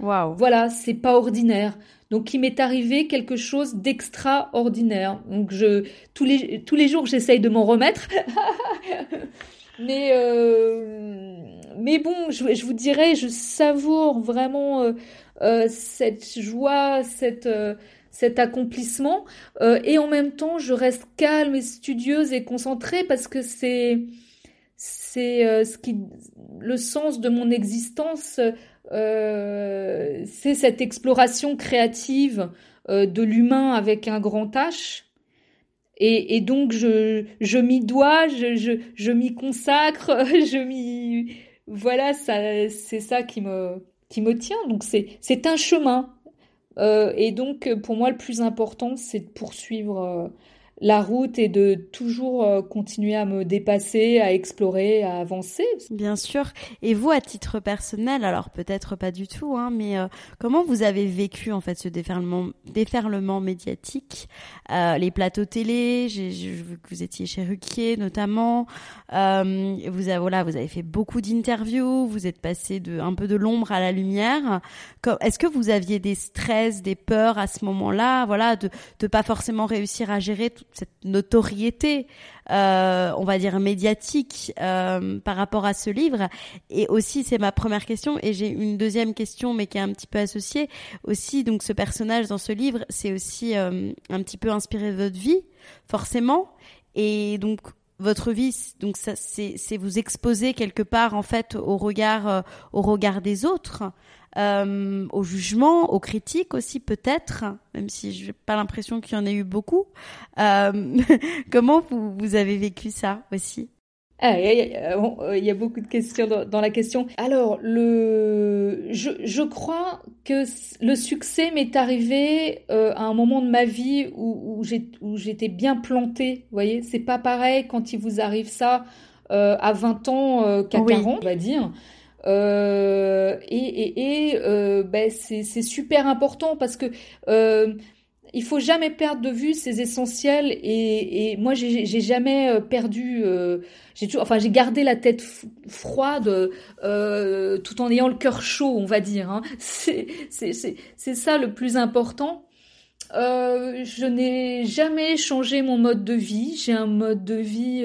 Waouh. Voilà, c'est pas ordinaire. Donc, il m'est arrivé quelque chose d'extraordinaire. Donc, je tous les tous les jours, j'essaye de m'en remettre. mais euh, mais bon, je, je, vous dirais, je savoure vraiment euh, euh, cette joie, cette cet accomplissement. Euh, et en même temps je reste calme et studieuse et concentrée parce que c'est c'est euh, ce qui le sens de mon existence euh, c'est cette exploration créative de l'humain avec un grand H. Et, et donc je, je m'y dois, je, je, je m'y consacre, je m'y voilà, ça, c'est ça qui me, qui me tient. Donc c'est, un chemin. Euh, et donc pour moi, le plus important, c'est de poursuivre euh, la route et de toujours euh, continuer à me dépasser, à explorer, à avancer. Bien sûr. Et vous, à titre personnel, alors peut-être pas du tout, hein, mais euh, comment vous avez vécu en fait ce déferlement, déferlement médiatique, euh, les plateaux télé, j'ai que vous étiez chez Ruquier notamment, euh, vous avez voilà, vous avez fait beaucoup d'interviews, vous êtes passé de un peu de l'ombre à la lumière. Est-ce que vous aviez des stress, des peurs à ce moment-là, voilà, de de pas forcément réussir à gérer tout cette notoriété, euh, on va dire médiatique euh, par rapport à ce livre. Et aussi, c'est ma première question. Et j'ai une deuxième question, mais qui est un petit peu associée. Aussi, donc ce personnage dans ce livre, c'est aussi euh, un petit peu inspiré de votre vie, forcément. Et donc votre vie, donc c'est vous exposer quelque part en fait au regard, au regard des autres euh, au jugement, aux critiques aussi peut-être, même si je n'ai pas l'impression qu'il y en ait eu beaucoup. Euh, comment vous, vous avez vécu ça aussi? Ah, euh, il y a beaucoup de questions dans, la question. Alors, le, je, je crois que le succès m'est arrivé euh, à un moment de ma vie où, où j'étais bien plantée. Vous voyez, c'est pas pareil quand il vous arrive ça euh, à 20 ans euh, qu'à 40, on va dire. Euh, et, et, et euh, ben c'est super important parce que euh, il faut jamais perdre de vue ces essentiels et, et moi j'ai jamais euh, perdu euh, j'ai toujours enfin j'ai gardé la tête froide euh, tout en ayant le cœur chaud on va dire hein. c'est ça le plus important je n'ai jamais changé mon mode de vie j'ai un mode de vie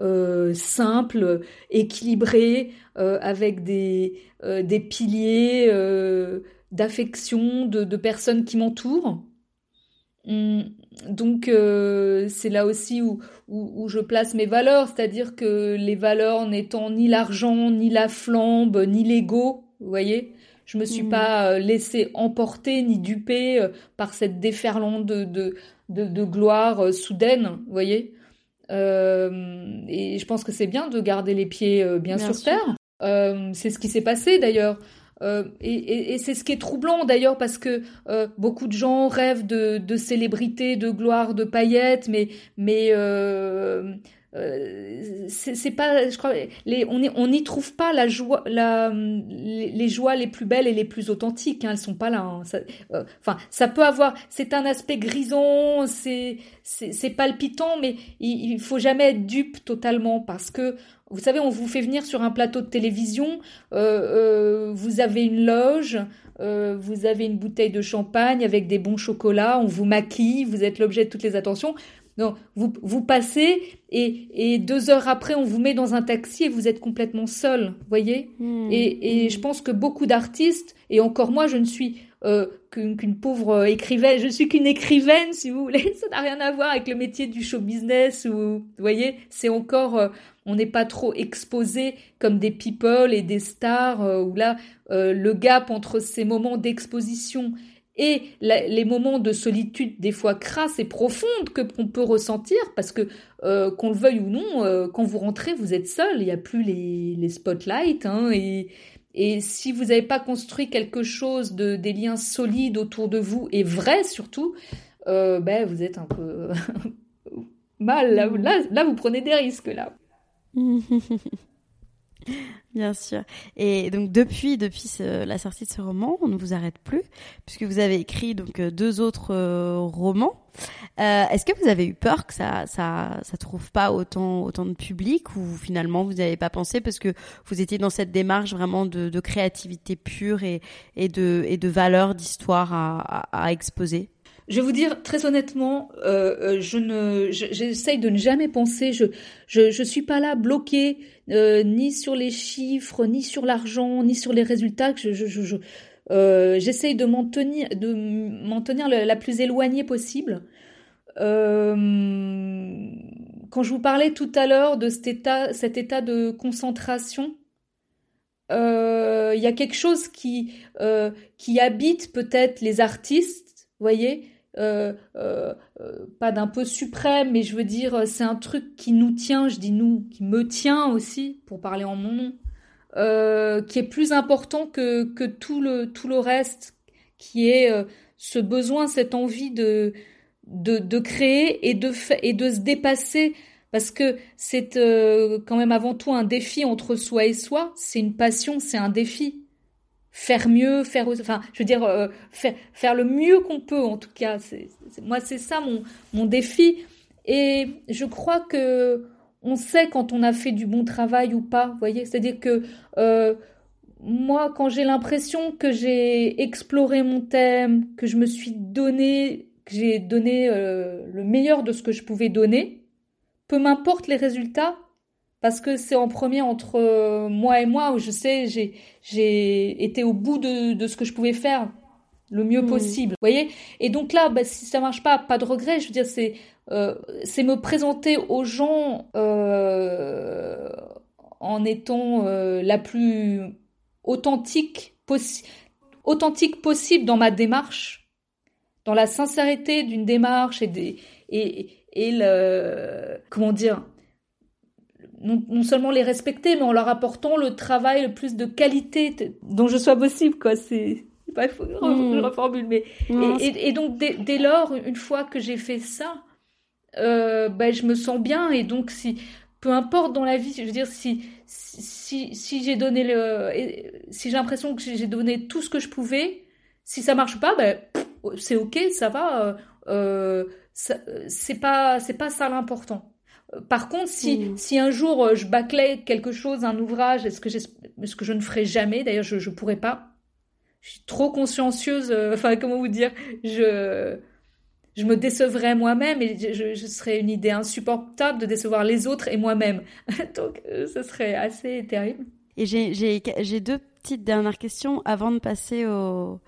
euh, simple, équilibré, euh, avec des, euh, des piliers d'affection, de, de, personnes qui m'entourent. Hum, donc c'est là aussi où, où, où, je place mes valeurs, c'est-à-dire que les valeurs n'étant ni l'argent, ni la flambe, ni l'ego, vous voyez, je me suis mmh. pas laissé emporter ni duper par cette déferlante de, de, de, de gloire soudaine, vous voyez. Euh, et je pense que c'est bien de garder les pieds euh, bien, sur terre. Euh, c'est ce qui s'est passé d'ailleurs. Euh, et, et, et c'est ce qui est troublant d'ailleurs parce que euh, beaucoup de gens rêvent de, de célébrité, de gloire, de paillettes, mais mais euh, euh, c'est pas, je crois, on n'y trouve pas la joie, les, joies les plus belles et les plus authentiques. Hein, elles sont pas là. Hein, ça, euh, enfin, ça peut avoir, c'est un aspect grison, c'est c'est palpitant, mais il, il faut jamais être dupe totalement parce que vous savez, on vous fait venir sur un plateau de télévision, euh, vous avez une loge, vous avez une bouteille de champagne avec des bons chocolats, on vous maquille, vous êtes l'objet de toutes les attentions. Non, vous, vous passez et, et, deux heures après, on vous met dans un taxi et vous êtes complètement seul, voyez? Hmm. et, et hmm. je pense que beaucoup d'artistes, et encore moi, je ne suis euh, qu'une pauvre écrivaine, je suis qu'une écrivaine, si vous voulez, ça n'a rien à voir avec le métier du show business, ou, vous voyez, c'est encore, euh, on n'est pas trop exposé comme des people et des stars, euh, où là, euh, le gap entre ces moments d'exposition et les moments de solitude des fois crasse et profonde que qu'on peut ressentir parce que euh, qu'on le veuille ou non euh, quand vous rentrez vous êtes seul il n'y a plus les, les spotlights hein, et, et si vous n'avez pas construit quelque chose de des liens solides autour de vous et vrais surtout euh, ben vous êtes un peu mal là, là là vous prenez des risques là Bien sûr. Et donc depuis depuis la sortie de ce roman, on ne vous arrête plus puisque vous avez écrit donc euh, deux autres euh, romans. Euh, Est-ce que vous avez eu peur que ça ça ça trouve pas autant autant de public ou finalement vous n'avez pas pensé parce que vous étiez dans cette démarche vraiment de, créativité pure et, de et de valeur d'histoire à exposer? Je vais vous dire très honnêtement, euh, euh je j'essaye de ne jamais penser. Je, je, je suis pas là bloquée euh, ni sur les chiffres, ni sur l'argent, ni sur les résultats. Je, euh, j'essaye de m'en tenir, de m'en tenir la, la, plus éloignée possible. Quand je vous parlais tout à l'heure de cet état, cet état de concentration, il y a quelque chose qui, qui habite peut-être les artistes, vous voyez, euh, euh, euh, pas d'un peu suprême, mais je veux dire, c'est un truc qui nous tient, je dis nous, qui me tient aussi, pour parler en mon nom. euh, qui est plus important que, que tout, le, tout le reste, qui est euh, ce besoin, cette envie de, de, de créer et de, et de se dépasser. Parce que c'est euh, quand même avant tout un défi entre soi et soi. C'est une passion, c'est un défi. Faire mieux, faire, enfin, je veux dire, euh, faire, faire le mieux qu'on peut, en tout cas. Moi, c'est ça mon, mon défi. Et je crois que on sait quand on a fait du bon travail ou pas, vous voyez C'est-à-dire que euh, moi, quand j'ai l'impression que j'ai exploré mon thème, que je me suis donné, que j'ai donné euh, le meilleur de ce que je pouvais donner, peu m'importe les résultats, parce que c'est en premier entre euh, moi et moi où je sais j'ai j'ai été au bout de, de ce que je pouvais faire le mieux mmh. possible, vous voyez? Et donc là, bah, si ça marche pas, pas de regret. Je veux dire, c'est euh, c'est me présenter aux gens euh, en étant euh, la plus authentique, authentique possible dans ma démarche, dans la sincérité d'une démarche et, des, et, et le comment dire non, non, seulement les respecter, mais en leur apportant le travail le plus de qualité dont je sois possible, quoi. C'est pas faut que je mmh. reformule, mais et, et, donc dès, dès, lors, une fois que j'ai fait ça, euh, ben, je me sens bien et donc si peu importe dans la vie, je veux dire si si si j'ai donné le si j'ai l'impression que j'ai donné tout ce que je pouvais, si ça marche pas, ben c'est ok, ça va. Euh, euh c'est pas c'est pas ça l'important. Par contre, si, mmh. si un jour euh, je bâclais quelque chose, un ouvrage, est-ce que, ce que je ne ferai jamais, d'ailleurs je ne pourrais pas, je suis trop consciencieuse, enfin comment vous dire, je, je me décevrais moi-même et je, je, serais une idée insupportable de décevoir les autres et moi-même. Donc, euh, ce serait assez terrible. Et j'ai deux petites dernières questions avant de passer aux,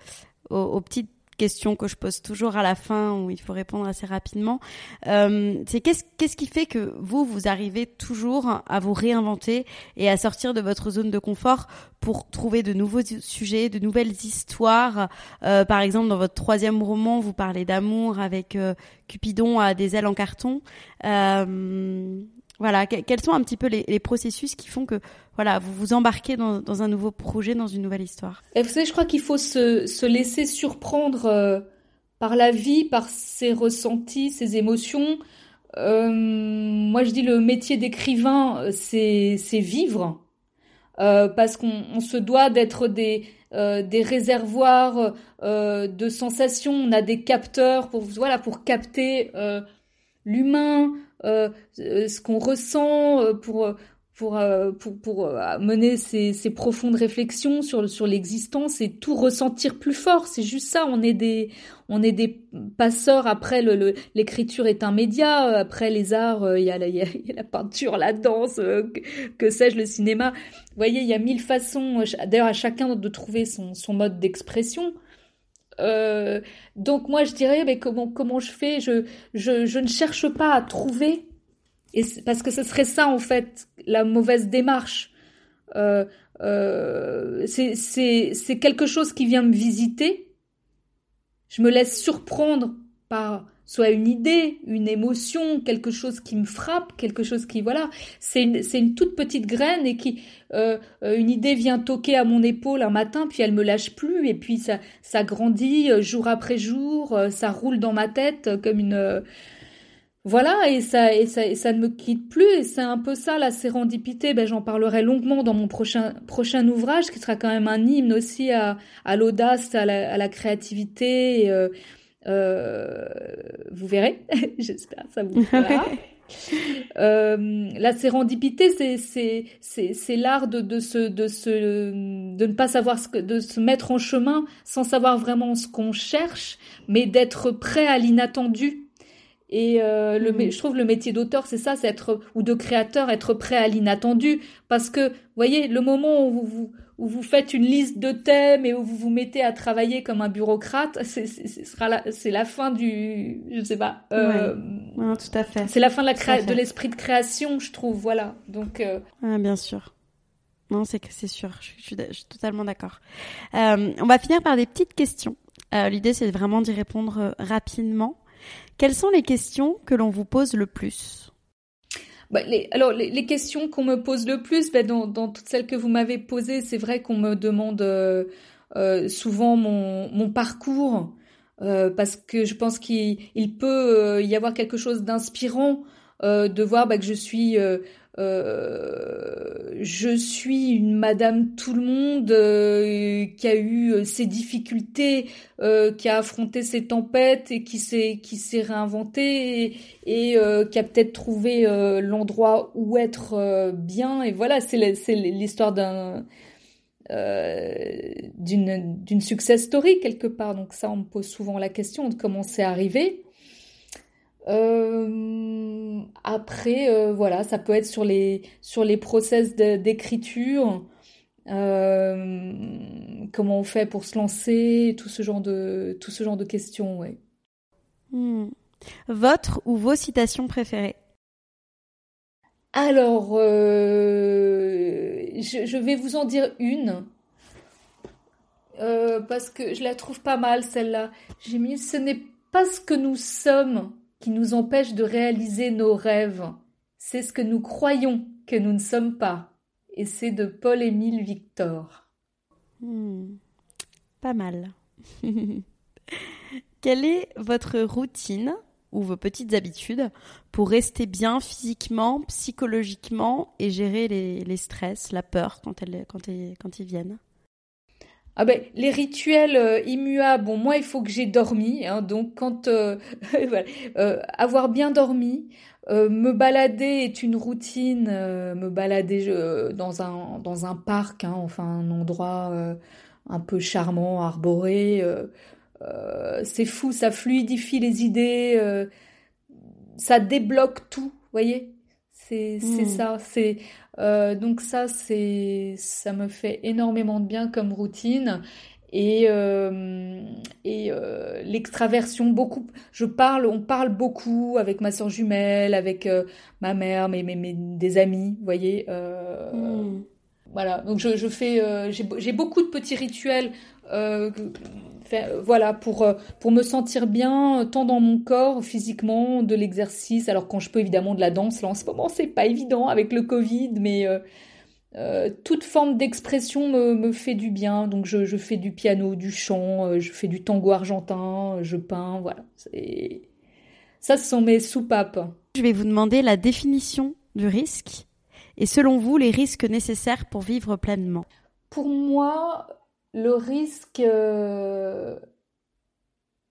aux, aux petites question que je pose toujours à la fin où il faut répondre assez rapidement. Euh, c'est qu'est-ce qu'est-ce qui fait que vous vous arrivez toujours à vous réinventer et à sortir de votre zone de confort pour trouver de nouveaux sujets, de nouvelles histoires? Euh, par exemple, dans votre troisième roman, vous parlez d'amour avec euh, Cupidon à des ailes en carton. Voilà, quels sont un petit peu les, processus qui font que voilà, vous vous embarquez dans, un nouveau projet, dans une nouvelle histoire? Et Vous savez, je crois qu'il faut se, laisser surprendre euh, par la vie, par ses ressentis, ses émotions. Euh, moi, je dis le métier d'écrivain, euh, c'est vivre, parce qu'on se doit d'être des réservoirs de sensations. On a des capteurs pour voilà pour capter l'humain, ce qu'on ressent euh, pour pour, pour, pour mener ces, ces, profondes réflexions sur, sur l'existence et tout ressentir plus fort. C'est juste ça. On est des, on est des passeurs. Après, le, l'écriture est un média. Après, les arts, il y, a la, il, y a, la peinture, la danse, que, que sais-je, le cinéma. Vous voyez, il y a mille façons, d'ailleurs, à chacun de trouver son, son mode d'expression. Euh, donc moi je dirais mais comment comment je fais? Je, je, je ne cherche pas à trouver. Et parce que ce serait ça en fait la mauvaise démarche. Euh, euh, c'est c'est quelque chose qui vient me visiter. Je me laisse surprendre par soit une idée, une émotion, quelque chose qui me frappe, quelque chose qui voilà, c'est une, une toute petite graine et qui euh, euh, une idée vient toquer à mon épaule un matin, puis elle me lâche plus et puis ça ça grandit euh, jour après jour, ça roule dans ma tête comme une voilà et ça et ça et ça ne me quitte plus et c'est un peu ça la sérendipité. Ben j'en parlerai longuement dans mon prochain prochain ouvrage qui sera quand même un hymne aussi à à l'audace, à la, créativité. Euh, vous verrez, j'espère ça vous plaira. euh, la sérendipité, c'est c'est c'est c'est l'art de de se de se de ne pas savoir ce que de se mettre en chemin sans savoir vraiment ce qu'on cherche, mais d'être prêt à l'inattendu. Et euh, le, mmh. je trouve le métier d'auteur, c'est ça, c'est être ou de créateur, être prêt à l'inattendu, parce que, vous voyez, le moment où vous, vous où vous faites une liste de thèmes et où vous vous mettez à travailler comme un bureaucrate, c'est la, la fin du, je sais pas. Euh, tout à fait. C'est la fin de la de l'esprit de création, je trouve. Voilà. Donc. Euh... bien sûr. Non, c'est sûr. Je, suis, je suis totalement d'accord. Euh, on va finir par des petites questions. L'idée, c'est vraiment d'y répondre rapidement. Quelles sont les questions que l'on vous pose le plus? Bah, alors les, questions qu'on me pose le plus, bah, dans, toutes celles que vous m'avez posées, c'est vrai qu'on me demande euh, euh, souvent mon, mon parcours, euh, parce que je pense qu'il peut y avoir quelque chose d'inspirant de voir bah, que je suis euh, je suis une madame tout le monde euh, qui a eu euh, ses difficultés, qui a affronté ses tempêtes et qui s'est qui s'est réinventé et, qui a peut-être trouvé l'endroit où être bien. Et voilà, c'est l'histoire d'un d'une d'une success story quelque part. Donc ça, on me pose souvent la question de comment c'est arrivé. Euh, après, euh, voilà, ça peut être sur les sur les process d'écriture, euh, comment on fait pour se lancer, tout ce genre de tout ce genre de questions, ouais. Hmm. Votre ou vos citations préférées? Alors, je, je, vais vous en dire une. parce que je la trouve pas mal celle-là. J'ai mis ce n'est pas ce que nous sommes qui nous empêche de réaliser nos rêves. C'est ce que nous croyons que nous ne sommes pas. Et c'est de Paul-Émile Victor. Hmm, pas mal. Quelle est votre routine ou vos petites habitudes pour rester bien physiquement, psychologiquement et gérer les, stress, la peur quand, ils viennent? Ah ben, les rituels euh, immuables, moi, il faut que j'ai dormi. Hein, donc, quand euh, euh, avoir bien dormi, me balader est une routine. me balader dans un dans un parc, hein, enfin un endroit un peu charmant, arboré. c'est fou, ça fluidifie les idées, ça débloque tout. Voyez, c'est c'est mmh. ça. C'est euh, donc ça, c'est, ça me fait énormément de bien comme routine. Et, euh, et euh, l'extraversion, beaucoup. Je parle, on parle beaucoup avec ma soeur jumelle, avec ma mère, mes, mes, des amis, vous voyez. Hmm. Voilà. Donc je, je fais, j'ai beaucoup de petits rituels voilà, pour, euh, pour me sentir bien, euh, tant dans mon corps, physiquement, de l'exercice. Alors quand je peux évidemment de la danse, là en ce moment c'est pas évident avec le Covid, mais euh, toute forme d'expression me, me, fait du bien. Donc je, je, fais du piano, du chant, je fais du tango argentin, je peins, voilà. Ça, ce sont mes soupapes. Je vais vous demander la définition du risque et selon vous les risques nécessaires pour vivre pleinement. Pour moi, le risque, euh,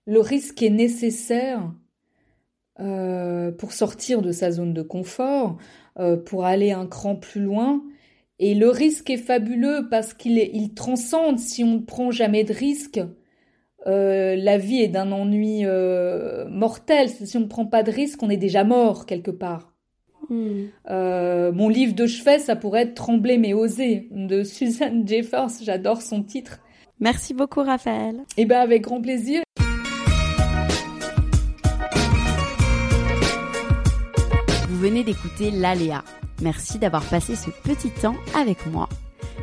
le risque est nécessaire euh, pour sortir de sa zone de confort, euh, pour aller un cran plus loin. Et le risque est fabuleux parce qu'il il transcende si on ne prend jamais de risque. la vie est d'un ennui mortel. Si on ne prend pas de risque, on est déjà mort quelque part. Hmm. Euh, mon livre de chevet, ça pourrait être Trembler mais oser de Suzanne Jeffers. J'adore son titre. Merci beaucoup, Raphaël. Eh ben, avec grand plaisir. Vous venez d'écouter L'Aléa. Merci d'avoir passé ce petit temps avec moi.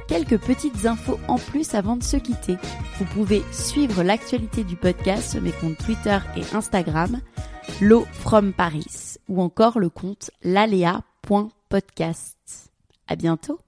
Quelques petites infos en plus avant de se quitter. Vous pouvez suivre l'actualité du podcast sur mes comptes Twitter et Instagram, L'eau from Paris ou encore le compte lalea.podcast. À bientôt!